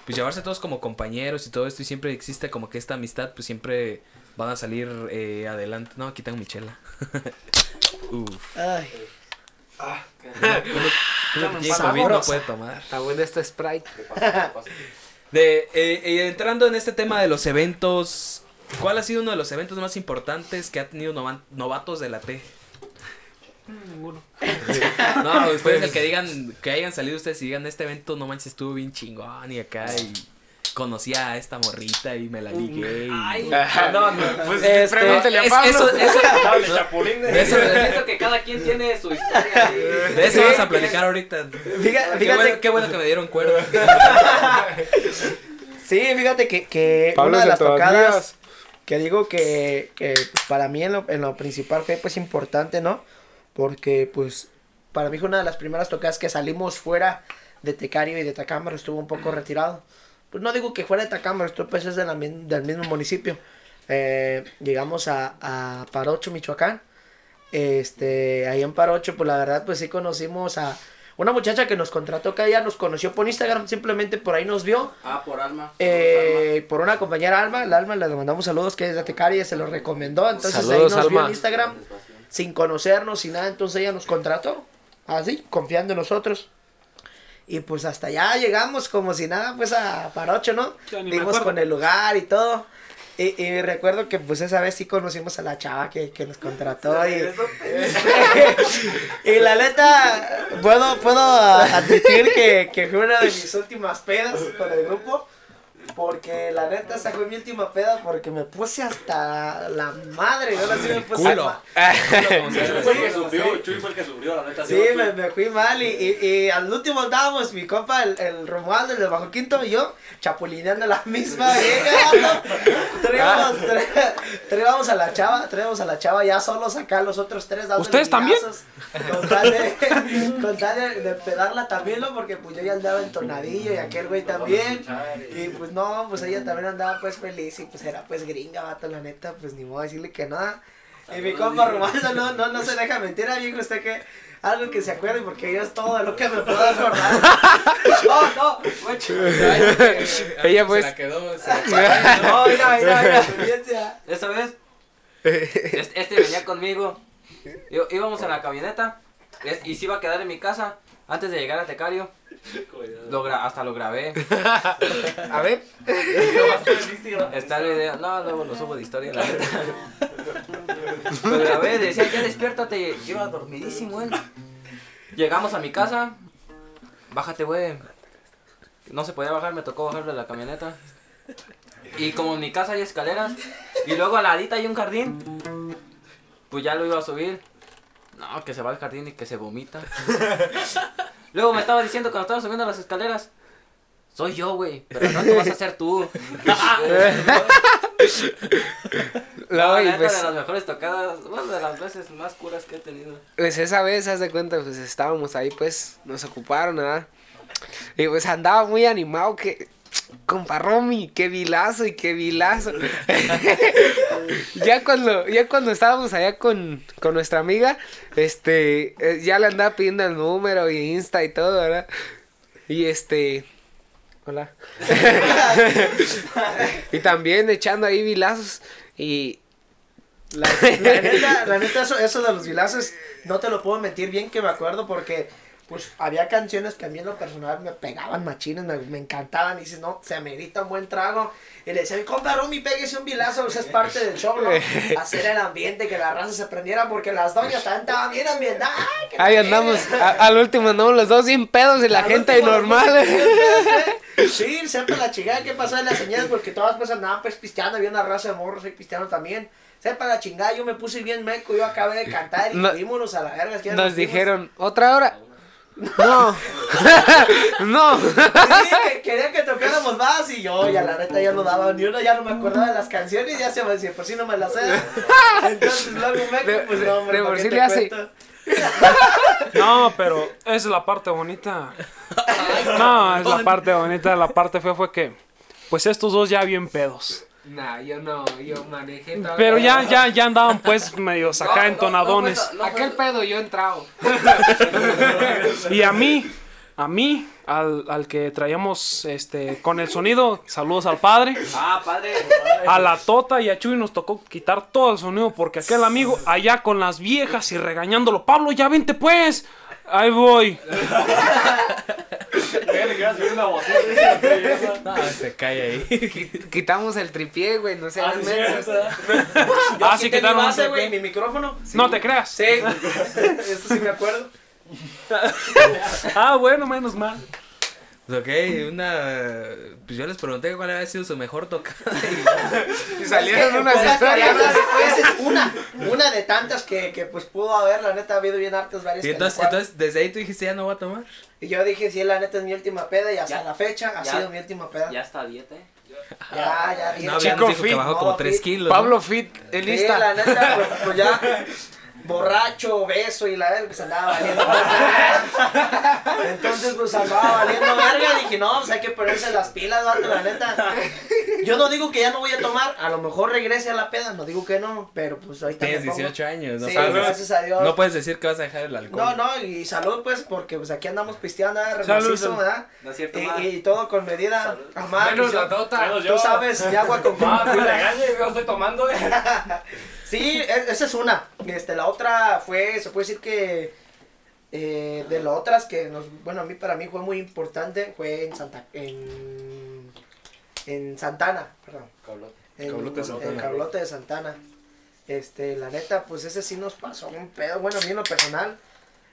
Pues llevarse todos como compañeros y todo esto, y siempre existe como que esta amistad, pues siempre van a salir eh, adelante. No, aquí tengo mi chela. Uf. Ay. COVID no puede tomar. Está bueno este Sprite. De, eh, eh, entrando en este tema de los eventos, ¿cuál ha sido uno de los eventos más importantes que ha tenido nova- novatos de la T? Ninguno. No, ustedes el que digan, que hayan salido ustedes y digan, este evento no manches estuvo bien chingón y acá y conocí a esta morrita y me la ligué y... No, no, pues Este, Pregúntale a Es- Pablo. eso, eso, chapulín. de eso, Siento que cada quien tiene su historia. de eso vamos a platicar ahorita. Fíjate, Qué bueno, qué bueno que me dieron cuerda. sí, fíjate que, que Pablo una de las tocadas mías. que digo que, que, pues, para mí en lo, en lo principal fue pues importante, ¿no? Porque pues para mí fue una de las primeras tocadas que salimos fuera de Tecario y de Tacámbaro, estuvo un poco retirado. Pues no digo que fuera de Tacámbaro, esto pues es de la del mismo municipio. Eh, llegamos a, a Parocho, Michoacán. Este, ahí en Parocho, pues la verdad, pues sí conocimos a una muchacha que nos contrató, que ella nos conoció por Instagram, simplemente por ahí nos vio. Ah, por alma. Eh, por una compañera Alma, el Alma le mandamos saludos que es de Tecaria, se lo recomendó, entonces Saludos, ahí nos vio en Instagram sin conocernos y nada, entonces ella nos contrató, así, confiando en nosotros. Y pues hasta allá llegamos como si nada, pues a Parocho, ¿no? Dimos con el lugar y todo. Y, y recuerdo que pues esa vez sí conocimos a la chava que, que nos contrató y, y la neta, puedo, puedo admitir que, que fue una de mis últimas pedas con el grupo. Porque la neta, fue mi última peda porque me puse hasta la madre. Ahora sí me puse culo. ma- Chuy fue el que sufrió, Chuy fue el que sufrió, la neta. Sí, me, me fui mal y, y, y al último andábamos mi compa, el, el Romualdo, el de Bajo Quinto y yo, chapulineando la misma vieja. Traíamos, tra- traíamos a la chava, traíamos a la chava ya solos acá, los otros tres ¿Ustedes también? Con tal de, con tal de, de pedarla también, ¿no? Porque pues yo ya andaba entonadillo y aquel güey también. Y pues no, pues ella también andaba pues feliz y pues era pues gringa, vato, la neta, pues ni modo decirle que nada. Y mi compa Romualdo no, no, no se deja mentir, amigo, usted que algo que se acuerde porque yo es todo lo que me puedo acordar. No, no, Ella, pues. Se la quedó, se la quedó. no, mira, mira, mira, experiencia. Esta vez, este, este venía conmigo. Yo- íbamos en la camioneta y se iba a quedar en mi casa antes de llegar a Tecario. Lo gra- hasta lo grabé. A ver. Está el video. No, luego lo subo de historia, la neta. Lo grabé, decía, ya despiértate. Iba dormidísimo, él. Llegamos a mi casa. Bájate, güey. No se podía bajar, me tocó bajar de la camioneta. Y como en mi casa hay escaleras, y luego al ladito hay un jardín, pues ya lo iba a subir. No, que se va al jardín y que se vomita. Luego me estaba diciendo cuando estaba subiendo las escaleras, soy yo, güey, pero no te vas a hacer tú. No, No, y neta, pues, de las mejores tocadas, bueno, de las veces más curas que he tenido. pues esa vez, haz de cuenta, pues estábamos ahí, pues, nos ocuparon, ¿verdad? Y pues andaba muy animado que, compa Romy, qué vilazo y qué vilazo. ya cuando, ya cuando estábamos allá con, con nuestra amiga, este, eh, ya le andaba pidiendo el número y Insta y todo, ¿verdad? Y este, hola. y también echando ahí vilazos y La, la neta, eso de los vilazos, no te lo puedo mentir bien que me acuerdo porque pues había canciones que a mí en lo personal me pegaban machines, me, me encantaban y dices, no, se amerita un buen trago. Y le decía, mi compa Romy, pégese un vilazo, o sea, es parte del show, ¿no? Hacer el ambiente, que la raza se prendiera porque las doñas también estaban bien ambientadas. ¡Ay, que Ahí andamos, a- al último andamos los dos sin pedos y la gente normal. ¿eh? Sí, sepa la chingada qué pasó en las señales porque todas pues andaban pues pisteando, había una raza de morros ahí pisteando también. Sepa la chingada, yo me puse bien meco, yo acabé de cantar y No- a la verga. que Nos dijeron, ¿otra hora? No. no. Sí, que querían que tocáramos más y yo ya la neta ya no daba ni una, ya no me acordaba de las canciones, ya se me decía, por si no me las sé. Entonces luego De- pues no, hombre, de ¿para por qué sí te le hace. No, pero esa es la parte bonita. No, es la parte bonita. La parte fea fue que, pues estos dos ya bien pedos. Nah, yo no, yo manejé todo. Pero ya, ya, ya andaban pues medios acá entonadones. Aquel pedo yo he entrado. Y a mí, a mí, al, al que traíamos este con el sonido, saludos al padre. Ah, padre. A la Tota y a Chuy nos tocó quitar todo el sonido porque aquel amigo allá con las viejas y regañándolo. Pablo, ya vente pues. Ahí voy. No, se cae ahí. Qui- Quitamos el tripié, güey, no. Yo Ah, sí, quité mi quitaron un base, güey, mi micrófono. No te creas. Sí, eso sí me acuerdo. Ah, bueno, menos mal. Pues, ok, una. Pues yo les pregunté cuál había sido su mejor tocada. Y salieron Es que, unas historias. pues, es una, una de tantas que, que pues pudo haber, la neta ha habido bien hartas varias. Y entonces, entonces, desde ahí tú dijiste ya no voy a tomar. y yo dije, sí, la neta es mi última peda y hasta Ya. la fecha ha sido mi última peda. Ya está a dieta, eh. ya, ya, bien. No, Chico que fit, bajó como fit. 3 kilos. ¿no? Pablo Fit, el Sí, la neta, pues, pues ya borracho, beso y la verga, pues andaba valiendo verga. Entonces, pues andaba valiendo verga. Dije, no, pues hay que ponerse las pilas, vato, la neta. Yo no digo que ya no voy a tomar, a lo mejor regrese a la peda, no digo que no, pero pues ahorita Tienes me pongo- 18 años, ¿no? Sí, puedes, gracias a Dios. no puedes decir que vas a dejar el alcohol. No, no, y salud pues, porque pues aquí andamos pisteando, ¿verdad? Salud. ¿verdad? No es cierto, Y, todo con medida. Amar, Menos y yo- la tota. Tú sabes, y agua con Ah, pues regañe, yo estoy tomando. eh. Sí, e- esa es una. Este, la otra fue, se puede decir que eh, de las otras que nos, bueno, a mí para mí fue muy importante fue en Santa, en, en Santana, perdón. En, Cablote de en Santana. Cablote de Santana. Este, la neta, pues ese sí nos pasó un pedo. Bueno, a mí en lo personal,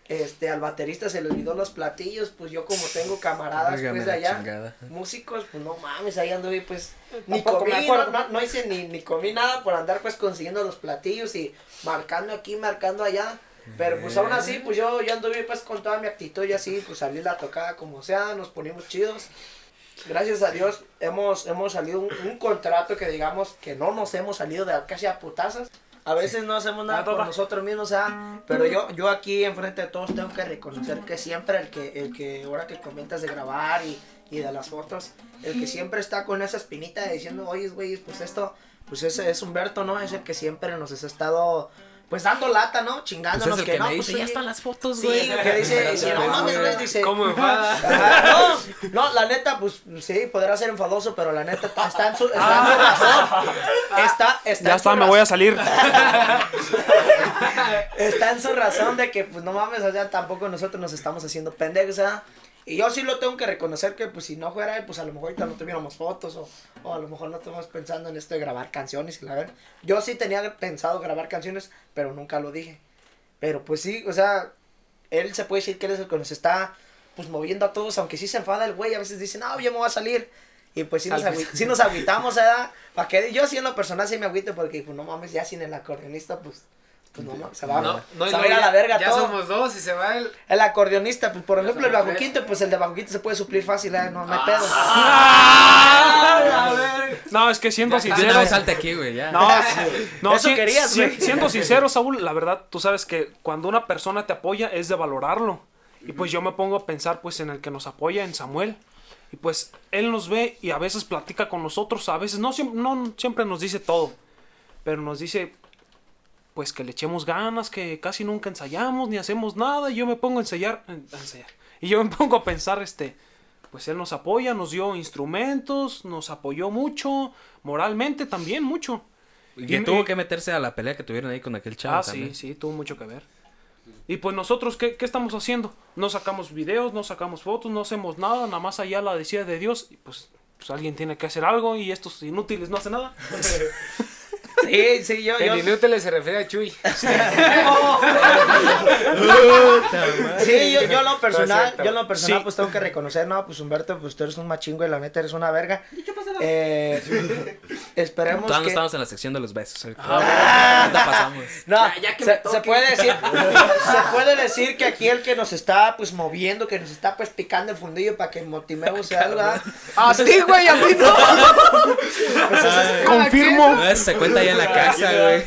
este, al baterista se le olvidó los platillos, pues yo como tengo camaradas pues de allá, chingada. músicos, pues no mames, ahí anduve pues ni Tampoco me comí, acuerdo. no, no- no hice ni, ni comí nada por andar pues consiguiendo los platillos y marcando aquí, marcando allá. Pero pues aún así, pues yo, yo anduve pues con toda mi actitud y así, pues salí la tocada como sea, nos ponimos chidos. Gracias a Dios hemos, hemos salido un, un contrato que digamos que no nos hemos salido de casi a putazas. A veces no hacemos nada por nosotros mismos, ¿ah? pero yo, yo aquí enfrente de todos tengo que reconocer que siempre el que, el que ahora que comentas de grabar y, y de las fotos, el que siempre está con esa espinita diciendo, oye, güey, pues esto, pues ese es Humberto, ¿no? Es el que siempre nos ha estado, pues dando lata, ¿no? Pues Chingándonos es el que, que no, me pues dice, ya están las fotos, Sí, güey. que dice, dice, no mames, güey, dice. ¿Cómo enfada? Ajá, no, no, la neta, pues sí, podrá ser enfadoso, pero la neta está en su, está en su razón. Está, está Ya en está, su me voy a salir. Está en su razón de que, pues no mames, o sea, tampoco nosotros nos estamos haciendo pendejos, ¿verdad? Y yo sí lo tengo que reconocer que, pues si no fuera él, pues a lo mejor ahorita no tuviéramos fotos o, o a lo mejor no estamos pensando en esto de grabar canciones la verdad. Yo sí tenía pensado grabar canciones, pero nunca lo dije. Pero pues sí, o sea, él se puede decir que él es el que nos está pues moviendo a todos, aunque sí se enfada el güey, a veces dice, no, yo me voy a salir. Y pues sí nos, sí nos agüitamos, ¿verdad? ¿Para que Yo sí en lo personal sí me agüito porque, pues no mames, ya sin el acordeonista, pues, pues no se va, No, no, se no, va a ir a ya- la verga Ya todo. somos dos y se va el. El acordeonista, pues por ejemplo el bajo tres. quinto, pues el de bajo quinto se puede suplir fácil, ¿eh? no, no hay pedo. No, es que siendo sincero. salte aquí, güey, ya. No, sí, no Eso sí- querías, güey. siendo sincero, Saúl, la verdad, tú sabes que cuando una persona te apoya es de valorarlo. Y pues yo me pongo a pensar pues en el que nos apoya, en Samuel. Y pues él nos ve y a veces platica con nosotros, a veces no, no siempre nos dice todo, pero nos dice pues que le echemos ganas, que casi nunca ensayamos ni hacemos nada. Y yo me pongo a ensayar, a ensayar. Y yo me pongo a pensar, este, pues él nos apoya, nos dio instrumentos, nos apoyó mucho, moralmente también mucho. Y tuvo y- que meterse a la pelea que tuvieron ahí con aquel chavo Ah, también. sí, sí, tuvo mucho que ver. Y pues nosotros, ¿qué, qué estamos haciendo? No sacamos videos, no sacamos fotos, no hacemos nada, nada más allá la decía de Dios. Y pues, pues alguien tiene que hacer algo y estos inútiles no hacen nada. Sí, sí, yo, yo. El inútil se refiere a Chuy. Sí, yo, yo en lo personal, yo en lo personal Sí. pues tengo que reconocer, no, pues Humberto, pues tú eres un machín, güey, la neta eres una verga. Eh, esperemos Todavía no que... estamos en la sección de los besos. ahorita. Ah. Ahorita pasamos. No, Ya- ya que se, se puede decir, se puede decir que aquí el que nos está pues moviendo, que nos está pues picando el fundillo para que motivemos a algo. A ti, güey, a mí no. Pues Confirmo. Se cuenta ahí en la casa, güey.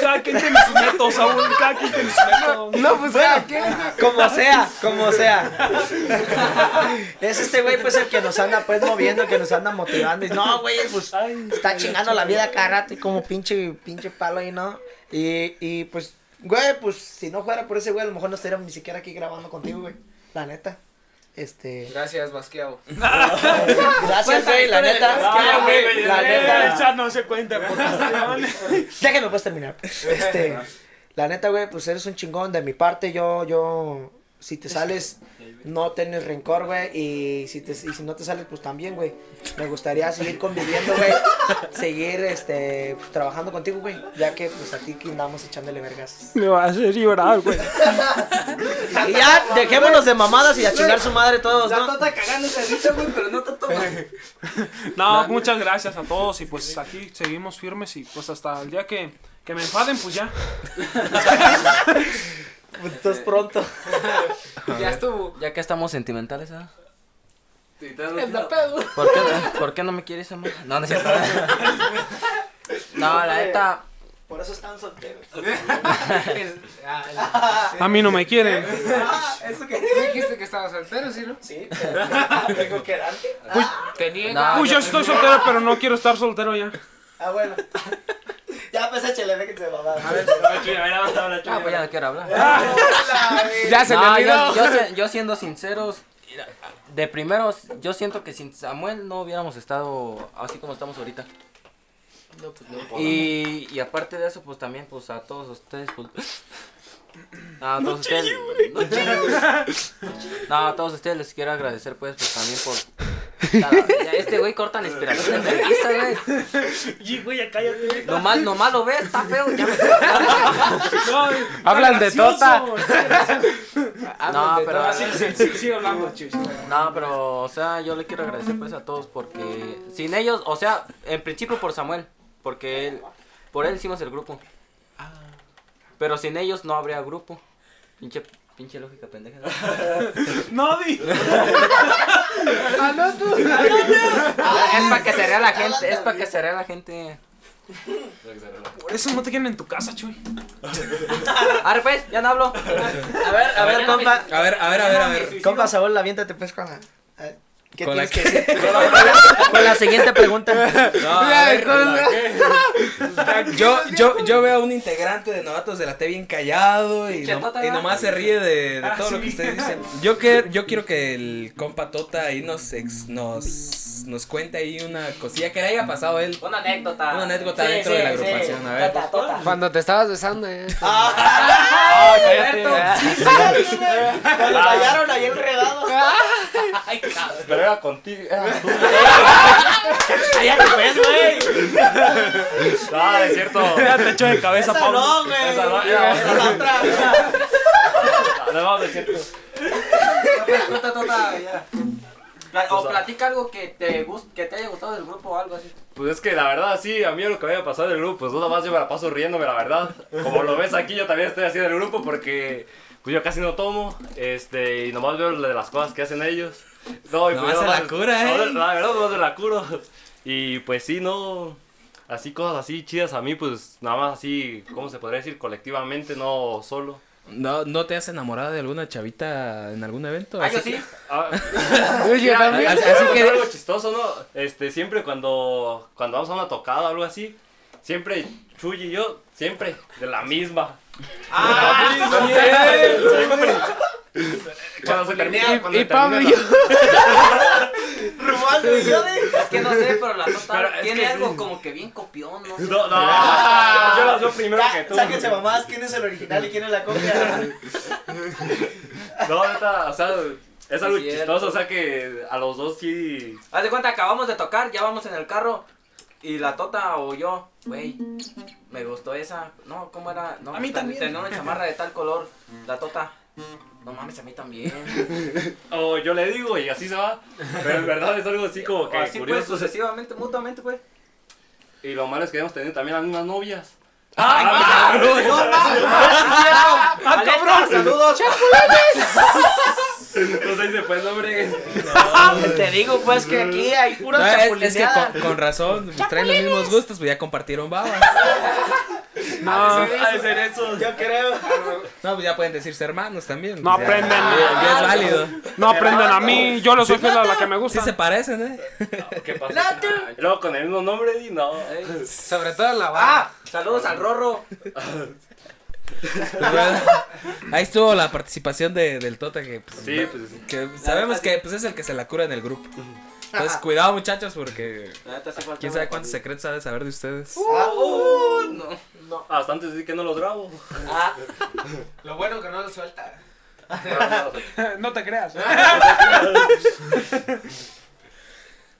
Cada quien tiene sus métodos, Saúl. Cada quien tiene sus métodos. No, pues cada quien. como sea, como sea. Es este güey pues el que nos anda pues moviendo, que nos anda motivando. Y no, güey, pues está chingando la vida cada rato y como pinche, pinche palo ahí, ¿no? Y, y pues, güey, pues si no fuera por ese güey, a lo mejor no estaríamos ni siquiera aquí grabando contigo, güey. La neta. Este. Gracias, Basquiao. Gracias, güey, la neta. Ah, güey, La neta. Ya no se cuenta. porque- Déjame pues terminar. Este, la neta, güey, pues eres un chingón. De mi parte, yo, yo, si te sales, no tienes rencor, güey. Y si te, y si no te sales, pues también, güey. Me gustaría seguir conviviendo, güey. Seguir, este, pues, trabajando contigo, güey. Ya que, pues, a ti que andamos echándole vergas. Me va a hacer llorar, güey. Y ya, dejémonos de mamadas y a chingar su madre todos, ¿no? cagando esa risa, güey, pero no te toma. No, muchas gracias a todos y pues aquí seguimos firmes y pues hasta el día que, que me enfaden, pues ya. Pues, entonces pronto. Ya estuvo. Ya que estamos sentimentales, ¿ah? Pedo. ¿Por qué, ¿Por qué no me quieres amar? No, no es cierto. No, la neta. Por eso están solteros. A mí no me quieren. ¿Eso qué? Tú dijiste que estabas soltero, ¿sí, no? Sí, pero tengo que darte. Te niega. No, Uy, yo estoy soltero, pero no quiero estar soltero ya. Ah, bueno. Ya, pues échale, déjense de mamada. Ah, pues ya no quiero hablar. Ya se No, yo, olvidó. yo, si- yo siendo sinceros, de primeros, yo siento que sin Samuel no hubiéramos estado así como estamos ahorita. Y, y aparte de eso, pues también, pues a todos ustedes, pues... No, a todos ustedes... No. No, a todos ustedes les quiero agradecer, pues, pues también por... Ya este güey corta la inspiración en vergüenza, güey. Y güey, ya cállate. Nomás, nomás lo ves, está feo, ya me... No, Hablan de tota. No, pero... Ah, sí, sí, hablando, chis. No, pero, o sea, yo le quiero agradecer pues a todos porque sin ellos, o sea, en principio por Samuel, porque él, por él hicimos el grupo. Pero sin ellos no habría grupo. Pinche, pinche lógica pendeja. No, di. es para que se rea la gente, es para que se rea la gente. Por eso no te quieren en tu casa, Chuy. Arre pues, ya no hablo. A ver, a ver, compa. A ver, a ver, a ver, a ver. Compa Saúl, aviéntate pues con la. A ver, ¿Qué Con la tienes que decir? Con la siguiente pregunta. No, a ver, yo, yo, yo veo a un integrante de Novatos de la T bien callado y, no- Tota, y nomás se ríe de, de Ah, todo lo que ustedes dicen. Yo, que, yo quiero que el compa Tota ahí nos, ex- nos, nos cuente ahí una cosilla que le haya pasado a él. Una anécdota. Una anécdota Sí, dentro sí, de la sí. agrupación. A ver. Tota, tota. Cuando te estabas besando, eh. Ah, cállate. Fallaron ahí enredado. Pero era contigo. Era tú. Cállate pues, güey. No, es cierto. Ya te echó de cabeza, Esa Pablo. no, güey. Esa no, Esa era la otra. No, no, es cierto. Tota, tota, ya. Pla- O platica algo que te gust- que te haya gustado del grupo o algo así. Pues es que la verdad, sí, a mí lo que me había pasado del grupo, pues nada más yo me la paso riéndome, la verdad. Como lo ves aquí, yo también estoy así del grupo porque pues yo casi no tomo, este, y nomás veo de las cosas que hacen ellos. No, y Nomás yo se la cura, ¿eh? no, La verdad, nomás me la curo. Y pues sí, no, así cosas así chidas a mí, pues nada más así, ¿cómo se podría decir? Colectivamente, no solo. ¿No, ¿No te has enamorado de alguna chavita en algún evento? Ah, yo sí. Ah, Yo también. Así Así que- algo chistoso, ¿no? Este, siempre cuando, cuando vamos a una tocada o algo así, siempre Chuy y yo, siempre de la misma. Ah, siempre. Cuando se termina, Y- cuando y Pablo y yo. Rumando y yo de. Es que no sé, pero la tota Pero es tiene algo sí. como que bien copión, ¿no? sé. No, no, yo las veo primero que tú. sáquense mamás, quién es el original y quién es la copia. No, neta, o sea, es algo cierto. chistoso, o sea que a los dos sí. Haz de cuenta, acabamos de tocar, ya vamos en el carro. Y la tota o yo, güey, me gustó esa. No, ¿cómo era? No, A mí también. Tenía una chamarra de tal color, la tota. No mames, a mí también. O yo le digo y así se va. Pero en verdad es algo así como que Así pues, curioso. sucesivamente, mutuamente, pues. Y lo malo es que hemos tenido también las mismas novias. ¡Ah, cabrón! ¡Saludos! No se dice pues, hombre. Te digo, pues, que aquí hay puras No, es, es que con, con razón, pues, traen los mismos gustos, pues ya compartieron babas. No, Ha de ser eso. Yo creo. No, pues ya pueden decirse hermanos también. No pues, ya- aprenden. ya- ya es válido. no aprendan a mí. Yo lo soy fiel a la que me Sí gusta. se parecen, ¿eh? ¿Qué pasa? Y luego con el mismo nombre, di no. Sobre todo en la barra. ¡Ah! Saludos al Rorro. Pues, bueno, ahí estuvo la participación de, del Tota que, pues, Sí, pues. que sabemos que pues, es el que se la cura en el grupo. Entonces, cuidado muchachos porque quién sabe cuántos secretos ha de saber de ustedes. Ah, uh, No. Hasta antes de que no los grabo. ah. Lo bueno que no lo suelta. no te creas.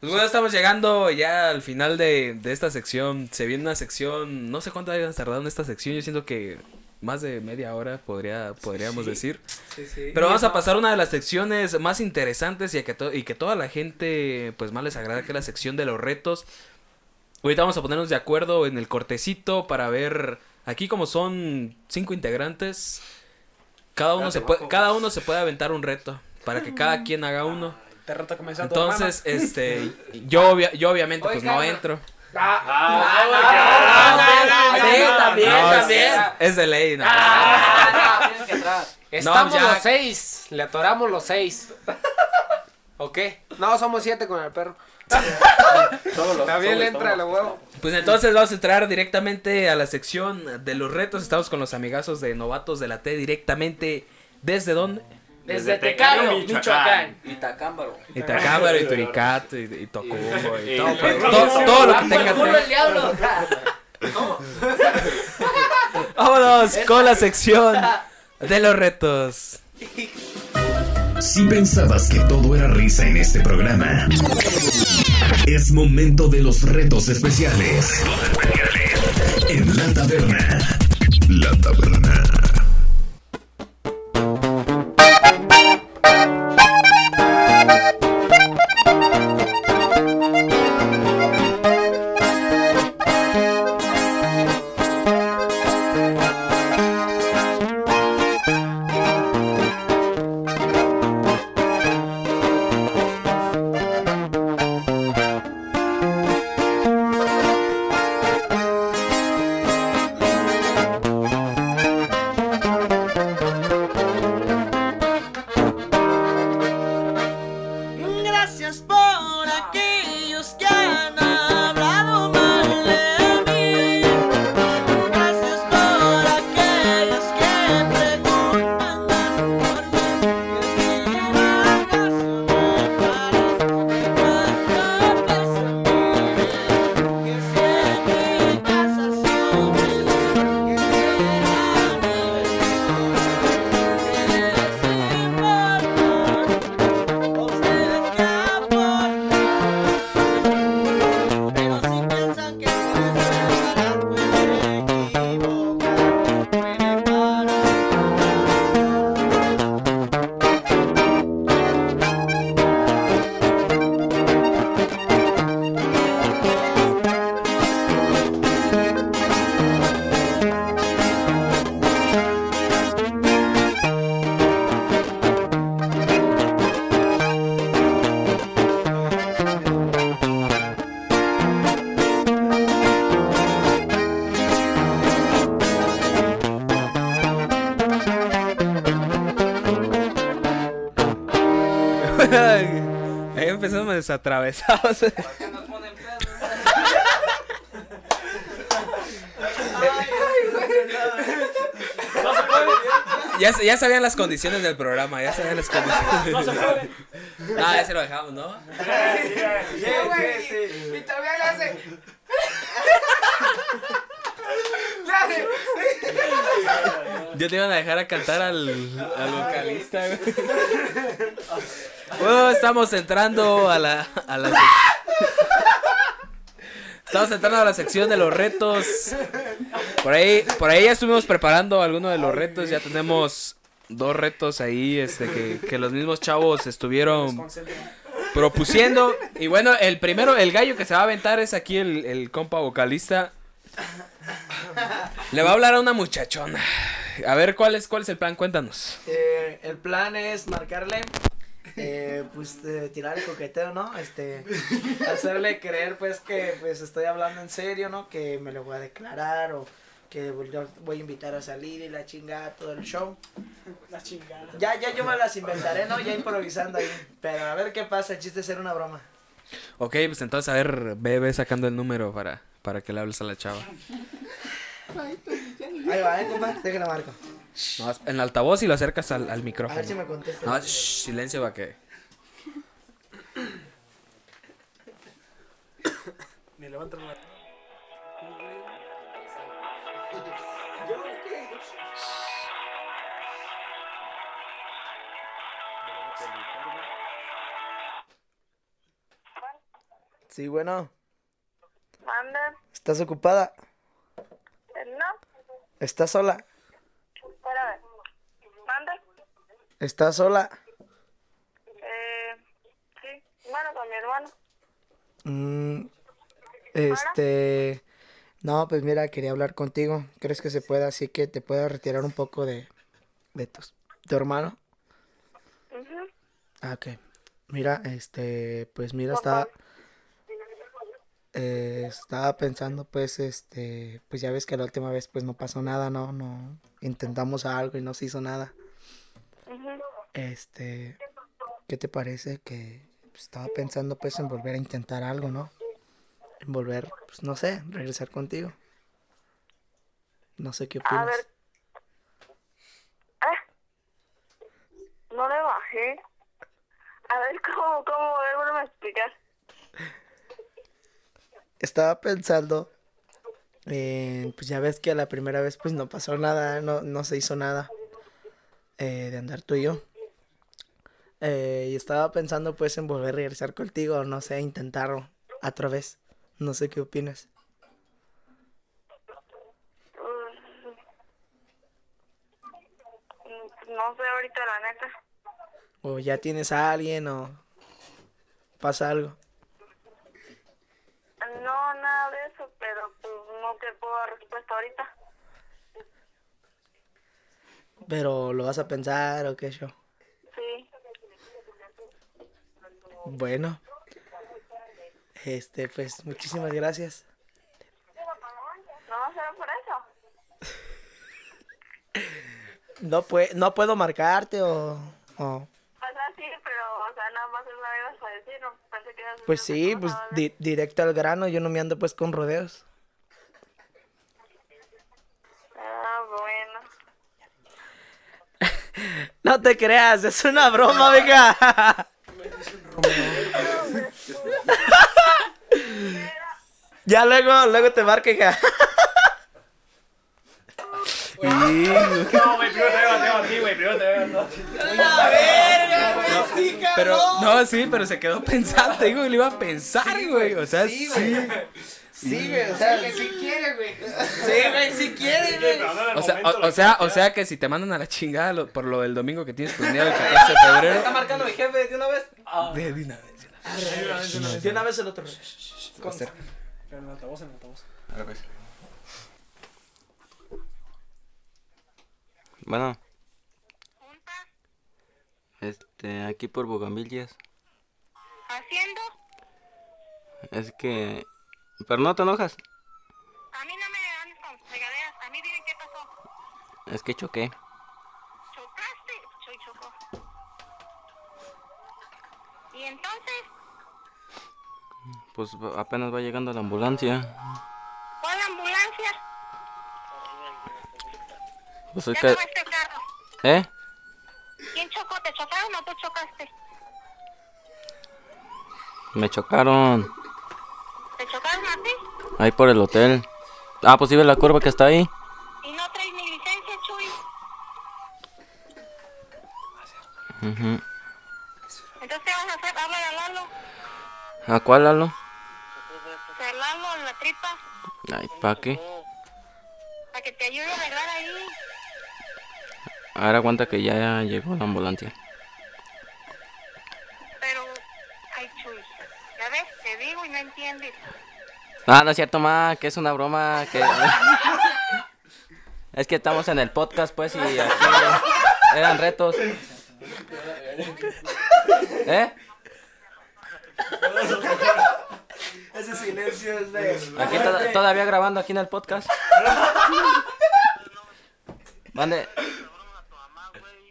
Pues bueno, estamos llegando ya al final de, de esta sección. Se viene una sección, no sé cuánto hayas tardado en esta sección, yo siento que más de media hora podría, podríamos decir. Sí, sí. Pero vamos a pasar a una de las secciones más interesantes y, a que y que toda la gente pues más les agrada, que es la sección de los retos. Ahorita vamos a ponernos de acuerdo en el cortecito para ver, aquí como son cinco integrantes, cada uno, se puede, cada uno se puede aventar un reto para que cada quien haga uno. Te reto que me sea tu Entonces, este, yo, obvia- yo obviamente pues no entro. Ah, sí, también, No, es- también. Es, de ley, no. Estamos ya- los seis. Le atoramos los seis. ¿O qué? No, somos siete con el perro. También le entra el huevo. Pues entonces vamos a entrar directamente a la sección de los retos. Estamos con los amigazos de novatos de la T directamente desde dónde? Desde Tecario, Michoacán. Itacámbaro. Itacámbaro, y Turicato, y, y Tocumbo, y Y- todo, y- todo, todo lo que tenga. Culo el diablo. Vámonos con la sección de los retos. Si pensabas que todo era risa en este programa, es momento de los retos especiales. En la taberna. La taberna. Desatravesados. Ya, ya sabían las condiciones del programa, ya sabían las condiciones. No se puede. No, ya se lo dejamos, ¿no todavía le hace. Le hace. Yo te iban a dejar a cantar al, al vocalista, güey. Bueno, estamos entrando a la, a la Estamos entrando a la sección de los retos. Por ahí, por ahí ya estuvimos preparando algunos de los retos. Ya tenemos dos retos ahí, este, que, que los mismos chavos estuvieron propusiendo. Y bueno, el primero, el gallo que se va a aventar es aquí el, el compa vocalista. Le va a hablar a una muchachona. A ver, ¿cuál es, cuál es el plan? Cuéntanos. Eh, el plan es marcarle, eh, pues eh, tirar el coqueteo, ¿no? Este, hacerle creer pues que pues estoy hablando en serio, ¿no? Que me lo voy a declarar o que voy, a invitar a salir y la chingada, todo el show. La chingada. Ya, ya yo me las inventaré, ¿no? Ya improvisando ahí. Pero a ver qué pasa, el chiste es ser una broma. Ok, pues entonces a ver, ve, ve sacando el número para, para que le hables a la chava. Ahí va, ¿eh, compa? Déjala marco. No, en el altavoz y lo acercas al, al A ver si micrófono. me contesta. No, shh, silencio va que. Ni levanta la Sí, bueno. Manda. ¿Estás ocupada? No, ¿Estás sola? espérame. Manda. ¿Estás sola? Eh, sí, bueno, con mi hermano. Mm, este... No, pues mira, quería hablar contigo. ¿Crees que se pueda así que te pueda retirar un poco de, de tus- tu hermano? Ah, ok. Mira, este, pues mira, estaba, eh, estaba pensando, pues, este, pues ya ves que la última vez, pues no pasó nada, ¿no? No, intentamos algo y no se hizo nada. Este, ¿qué te parece que pues, estaba pensando, pues, en volver a intentar algo, ¿no? En volver, pues, no sé, regresar contigo. No sé qué A opinas. ver. Eh. No le bajé. A ver, ¿cómo, cómo? A ver, a explicar. Estaba pensando, en, pues ya ves que la primera vez pues no pasó nada, no, no se hizo nada eh, de andar tú y yo. Eh, y estaba pensando pues en volver a regresar contigo, no sé, intentarlo otra vez. No sé qué opinas. Mm, No sé ahorita, la neta. O ya tienes a alguien o pasa algo. No, nada de eso, pero pues no te puedo dar respuesta ahorita. Pero lo vas a pensar o qué yo. Sí. Bueno. Este, pues muchísimas gracias. No, será por eso. No, pue- no puedo marcarte o... o- O sea, sí, pero, o sea, nada más eso me ibas a decir, Pues sí, pues di- directo al grano, yo no me ando pues con rodeos. Ah, bueno. No te creas, es una broma, venga. ya luego, luego te marco, hija. No, güey, primero te veo a ti, güey, primero te veo a ti. Pero, no, sí, pero se quedó pensando, digo, y lo iba a pensar, güey. O sea, sí. Sí, güey, o sea, que sí quiere, güey. Sí, güey, sí quiere, güey. O sea, o, o sea, o sea que si te mandan a la chingada lo- por lo del domingo que tienes planeado el 14 de febrero. Está marcando mi jefe de una vez. De, de una vez, de una vez. De una vez el otro. Con- En el altavoz, en el altavoz. Bueno. Este, aquí por Bogambilias. ¿Haciendo? Es que... Pero no te enojas. A mí no me andes con fregaderas. A mí dime qué pasó. Es que choqué. ¿Chocaste? Soy chocó. ¿Y entonces? Pues apenas va llegando la ambulancia. ¿Cuál ambulancia? Pues este carro. ¿Eh? ¿Quién chocó? ¿Te chocaron o tú chocaste? Me chocaron. ¿Te chocaron a ti? Ahí por el hotel. Ah, pues sí ves la curva que está ahí. ¿Y no traes mi licencia, Chuy? Ujú. Entonces, ¿qué vas a hacer? Háblale a Lalo. ¿A cuál, Lalo? A Lalo en la tripa. Ay, ¿pa' qué? Para que te ayude a arreglar ahí. A ver, aguanta que ya llegó la ambulancia. Pero, ay, Chuy, ya ves, te digo y no entiendes. Ah, no es cierto, ma, que es una broma, que... es que estamos en el podcast, pues, y aquí eran retos. ¿Eh? Ese silencio es de. Aquí to- todavía grabando aquí en el podcast. Mande.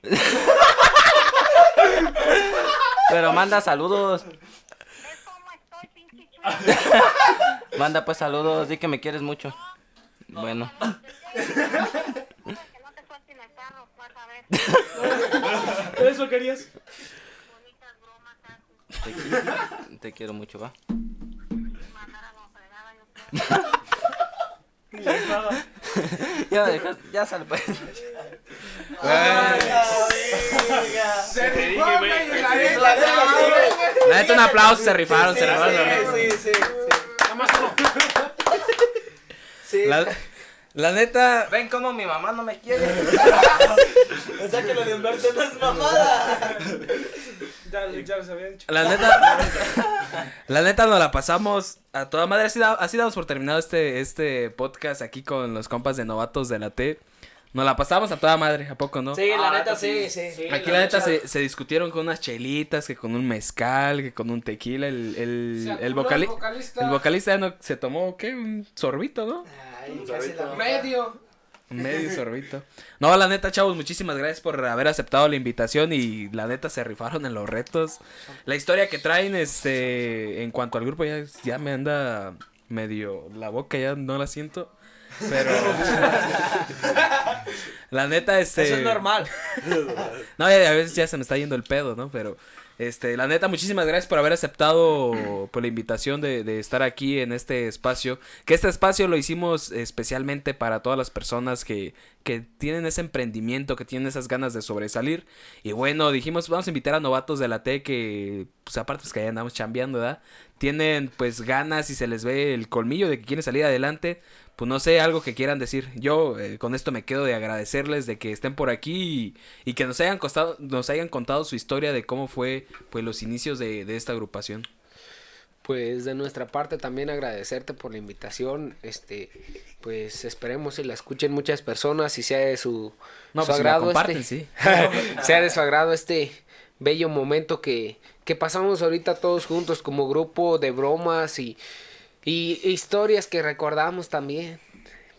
Pero manda saludos. Manda pues saludos, di que me quieres mucho. Bueno. ¿Eso querías? Bonitas bromas haces. te, te quiero mucho, va. Ya, deja- ya sale pues. Se güey, la neta, La neta, un aplauso, se rifaron, se rifaron. Sí, sí, sí. Nada más uno. Sí. La, la neta, Ven como mi mamá no me quiere. O sea que lo de Humberto no es mamada. Ya, ya les había dicho. la neta, la neta nos la pasamos a toda madre. Así, da- así damos por terminado este, este podcast aquí con los compas de novatos de la T. Nos la pasamos a toda madre, ¿a poco no? Sí, la neta, sí, sí. Aquí la neta se, se discutieron con unas chelitas, que con un mezcal, que con un tequila. El, el, el, apuró vocali- el vocalista. el vocalista ya no se tomó, ¿qué? Un sorbito, ¿no? Ay, casi la Medio. Un medio sorbito. No, la neta, chavos, muchísimas gracias por haber aceptado la invitación y la neta se rifaron en los retos. La historia que traen, este, en cuanto al grupo, ya, ya me anda medio la boca, ya no la siento. Pero. la neta, este. Eso es normal. No, ya- a veces ya se me está yendo el pedo, ¿no? Pero, este, la neta, muchísimas gracias por haber aceptado por la invitación de, de estar aquí en este espacio. Que este espacio lo hicimos especialmente para todas las personas que, que tienen ese emprendimiento, que tienen esas ganas de sobresalir. Y bueno, dijimos, vamos a invitar a novatos de la T que, pues aparte, pues que ya andamos chambeando, ¿verdad? Tienen, pues, ganas y se les ve el colmillo de que quieren salir adelante pues no sé, algo que quieran decir. Yo eh, con esto me quedo de agradecerles de que estén por aquí y, y que nos hayan costado, nos hayan contado su historia de cómo fue pues los inicios de, de esta agrupación. Pues de nuestra parte también agradecerte por la invitación. Este, pues esperemos que la escuchen muchas personas y sea de su, No, su pues si agrado comparten, este, sí. sea de su agrado este bello momento que, que pasamos ahorita todos juntos como grupo de bromas y, y historias que recordamos también.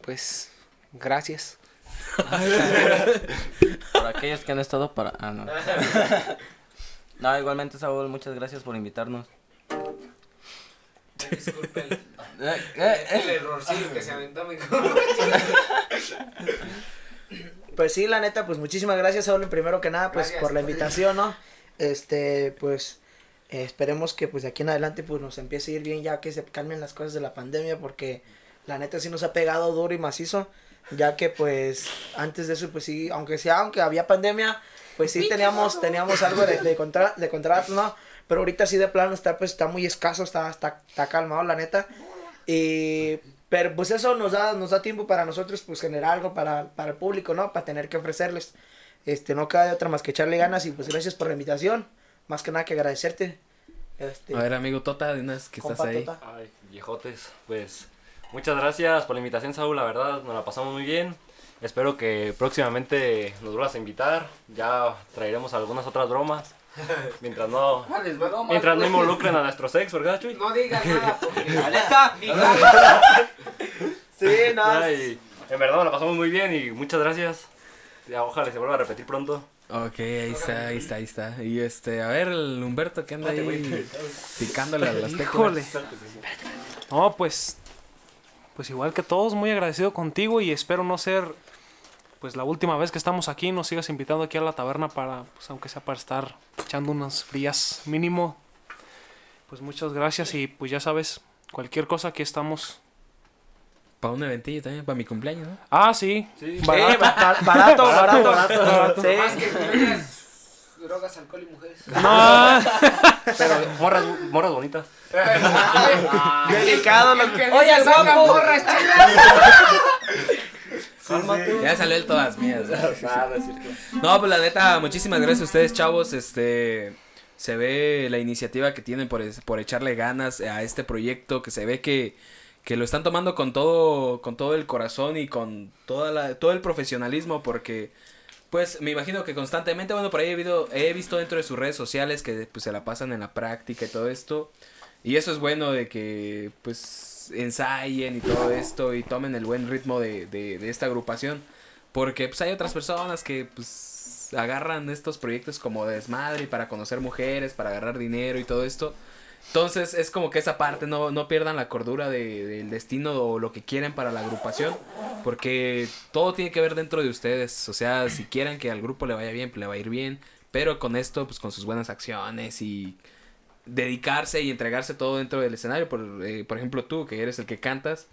Pues gracias. Por aquellos que han estado para... Ah, no. No, igualmente, Saúl, muchas gracias por invitarnos. Disculpen Eh, eh, eh. errorcillo que se aventó mi Pues sí, la neta, pues muchísimas gracias, Saúl, primero que nada, pues Gracias. por la invitación, ¿no? Este, pues eh, esperemos que pues de aquí en adelante pues nos empiece a ir bien ya que se calmen las cosas de la pandemia porque la neta sí nos ha pegado duro y macizo, ya que pues antes de eso pues sí, aunque sea, aunque había pandemia, pues sí teníamos, teníamos algo de, de, contra, de contrato, ¿no? Pero ahorita sí de plano está pues está muy escaso, está, está, está calmado la neta. Y pero pues eso nos da, nos da tiempo para nosotros pues generar algo para, para el público, ¿no? Para tener que ofrecerles. Este, no queda de otra más que echarle ganas y pues gracias por la invitación. Más que nada que agradecerte. Este, A ver, amigo Tota, de una vez que estás compa ahí. Tota. Ay, viejotes, pues muchas gracias por la invitación, Saúl, la verdad, nos la pasamos muy bien. Espero que próximamente nos vuelvas a invitar. Ya traeremos algunas otras bromas. Mientras no, mientras no involucren a nuestro sex, ¿verdad, Chuy? No digas nada porque Sí, no. Ay, en verdad nos la pasamos muy bien y muchas gracias. Ya, ojalá se vuelva a repetir pronto. Ok, ahí está, ahí está, ahí está. Y este, a ver, el Humberto que anda ahí picándole a las teclas. Híjole. No, pues. Pues igual que todos, muy agradecido contigo y espero no ser. Pues la última vez que estamos aquí, nos sigas invitando aquí a la taberna para, pues aunque sea para estar echando unas frías mínimo. Pues muchas gracias y pues ya sabes, cualquier cosa aquí estamos. Para un eventillo también, para mi cumpleaños, ¿no? Ah, sí. Sí. Sí, Barato. ba- barato, barato, barato. Sí. Más que drogas, drogas, alcohol y mujeres. No. Pero morras, morras bonitas. Delicado lo que. Oye, saca morras chidas. Ya salió el todas mías. No, pues la neta, muchísimas gracias a ustedes, chavos. Este se ve la iniciativa que tienen por, es- por echarle ganas a este proyecto, que se ve que, que lo están tomando con todo, con todo el corazón y con toda la, todo el profesionalismo, porque pues me imagino que constantemente, bueno, por ahí he, visto- he visto dentro de sus redes sociales que pues, se la pasan en la práctica y todo esto. Y eso es bueno de que pues ensayen y todo esto y tomen el buen ritmo de, de, de esta agrupación. Porque pues hay otras personas que pues agarran estos proyectos como de desmadre para conocer mujeres, para agarrar dinero y todo esto. Entonces es como que esa parte no, no pierdan la cordura de- del destino o lo que quieren para la agrupación. Porque todo tiene que ver dentro de ustedes. O sea, si quieren que al grupo le vaya bien, pues le va a ir bien. Pero con esto, pues con sus buenas acciones y dedicarse y entregarse todo dentro del escenario. Por, eh, por ejemplo, tú, que eres el que cantas,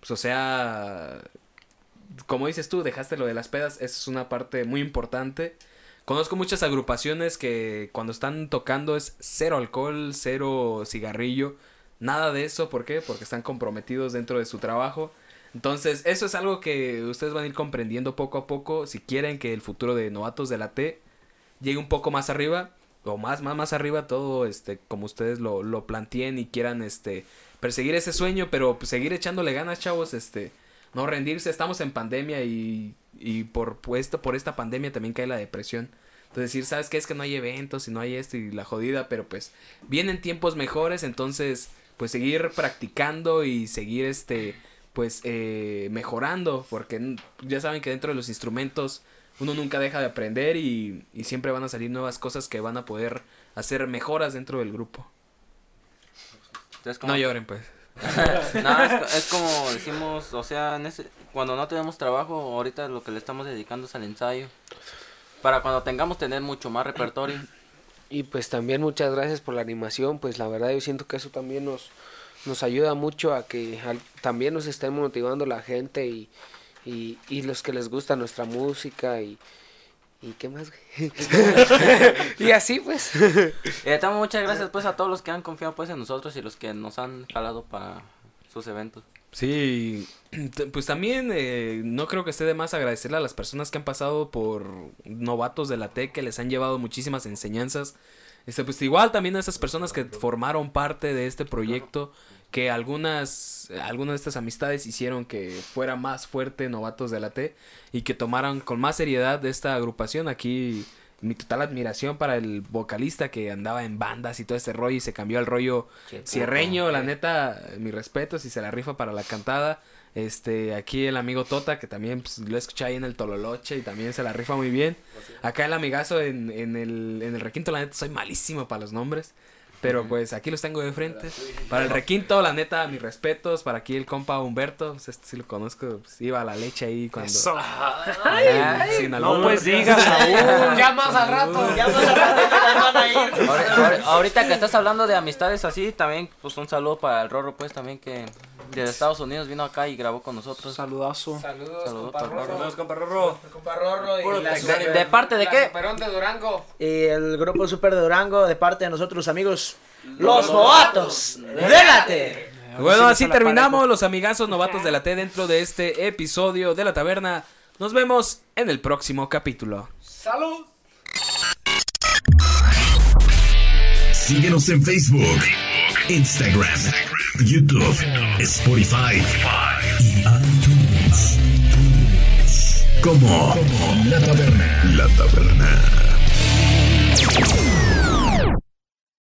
pues o sea, como dices tú, dejaste lo de las pedas, eso es una parte muy importante. Conozco muchas agrupaciones que cuando están tocando es cero alcohol, cero cigarrillo, nada de eso, ¿por qué? Porque están comprometidos dentro de su trabajo. Entonces, eso es algo que ustedes van a ir comprendiendo poco a poco si quieren que el futuro de novatos de la T llegue un poco más arriba o más más más arriba todo este como ustedes lo, lo planteen y quieran este perseguir ese sueño pero pues, seguir echándole ganas chavos este no rendirse estamos en pandemia y, y por puesto por esta pandemia también cae la depresión entonces decir sabes qué es que no hay eventos y no hay esto y la jodida pero pues vienen tiempos mejores entonces pues seguir practicando y seguir este pues eh, mejorando porque ya saben que dentro de los instrumentos uno nunca deja de aprender y, y siempre van a salir nuevas cosas que van a poder hacer mejoras dentro del grupo. Entonces, No lloren pues. no, es, es como decimos, o sea, en ese, cuando no tenemos trabajo, ahorita lo que le estamos dedicando es al ensayo. Para cuando tengamos tener mucho más repertorio. Y pues también muchas gracias por la animación, pues la verdad yo siento que eso también nos, nos ayuda mucho a que al- también nos estén motivando la gente y, y, y los que les gusta nuestra música y, y qué más. y así pues. Eh, muchas gracias pues a todos los que han confiado pues en nosotros y los que nos han jalado para sus eventos. Sí, pues también eh, no creo que esté de más agradecerle a las personas que han pasado por novatos de la TEC que les han llevado muchísimas enseñanzas. Este, pues igual también a esas personas que formaron parte de este proyecto, que algunas, algunas de estas amistades hicieron que fuera más fuerte novatos de la T y que tomaran con más seriedad esta agrupación. Aquí mi total admiración para el vocalista que andaba en bandas y todo ese rollo y se cambió al rollo cierreño, la neta, mi respeto si se la rifa para la cantada. Este, aquí el amigo Tota, que también pues, lo escuché ahí en el Tololoche y también se la rifa muy bien. Acá el amigazo en, en el, en el requinto, la neta, soy malísimo para los nombres. Pero pues aquí los tengo de frente. Para el requinto, la neta, mis respetos. Para aquí el compa Humberto, pues este sí lo conozco, pues, iba a la leche ahí cuando... Eso. Ay, sin No albur. pues digas aún. Ya más al rato, ya más al rato ya van a ir. Ahorita que estás hablando de amistades así, también pues un saludo para el Rorro pues también que de Estados Unidos vino acá y grabó con nosotros. Saludazo. Saludos, Saludos compa Rorro. Saludos, compa Rorro. Compa Rorro y Puro la de- super- ¿De, de parte de La qué? Superón de Durango. y el grupo Super de Durango de parte de nosotros amigos Los Novatos. ¡Délate! Bueno, Sí, así terminamos los amigazos novatos de la T dentro de este episodio de la taberna. Nos vemos en el próximo capítulo. ¡Salud! Síguenos en Facebook, Instagram, YouTube, Spotify y iTunes. Como La Taberna. La Taberna.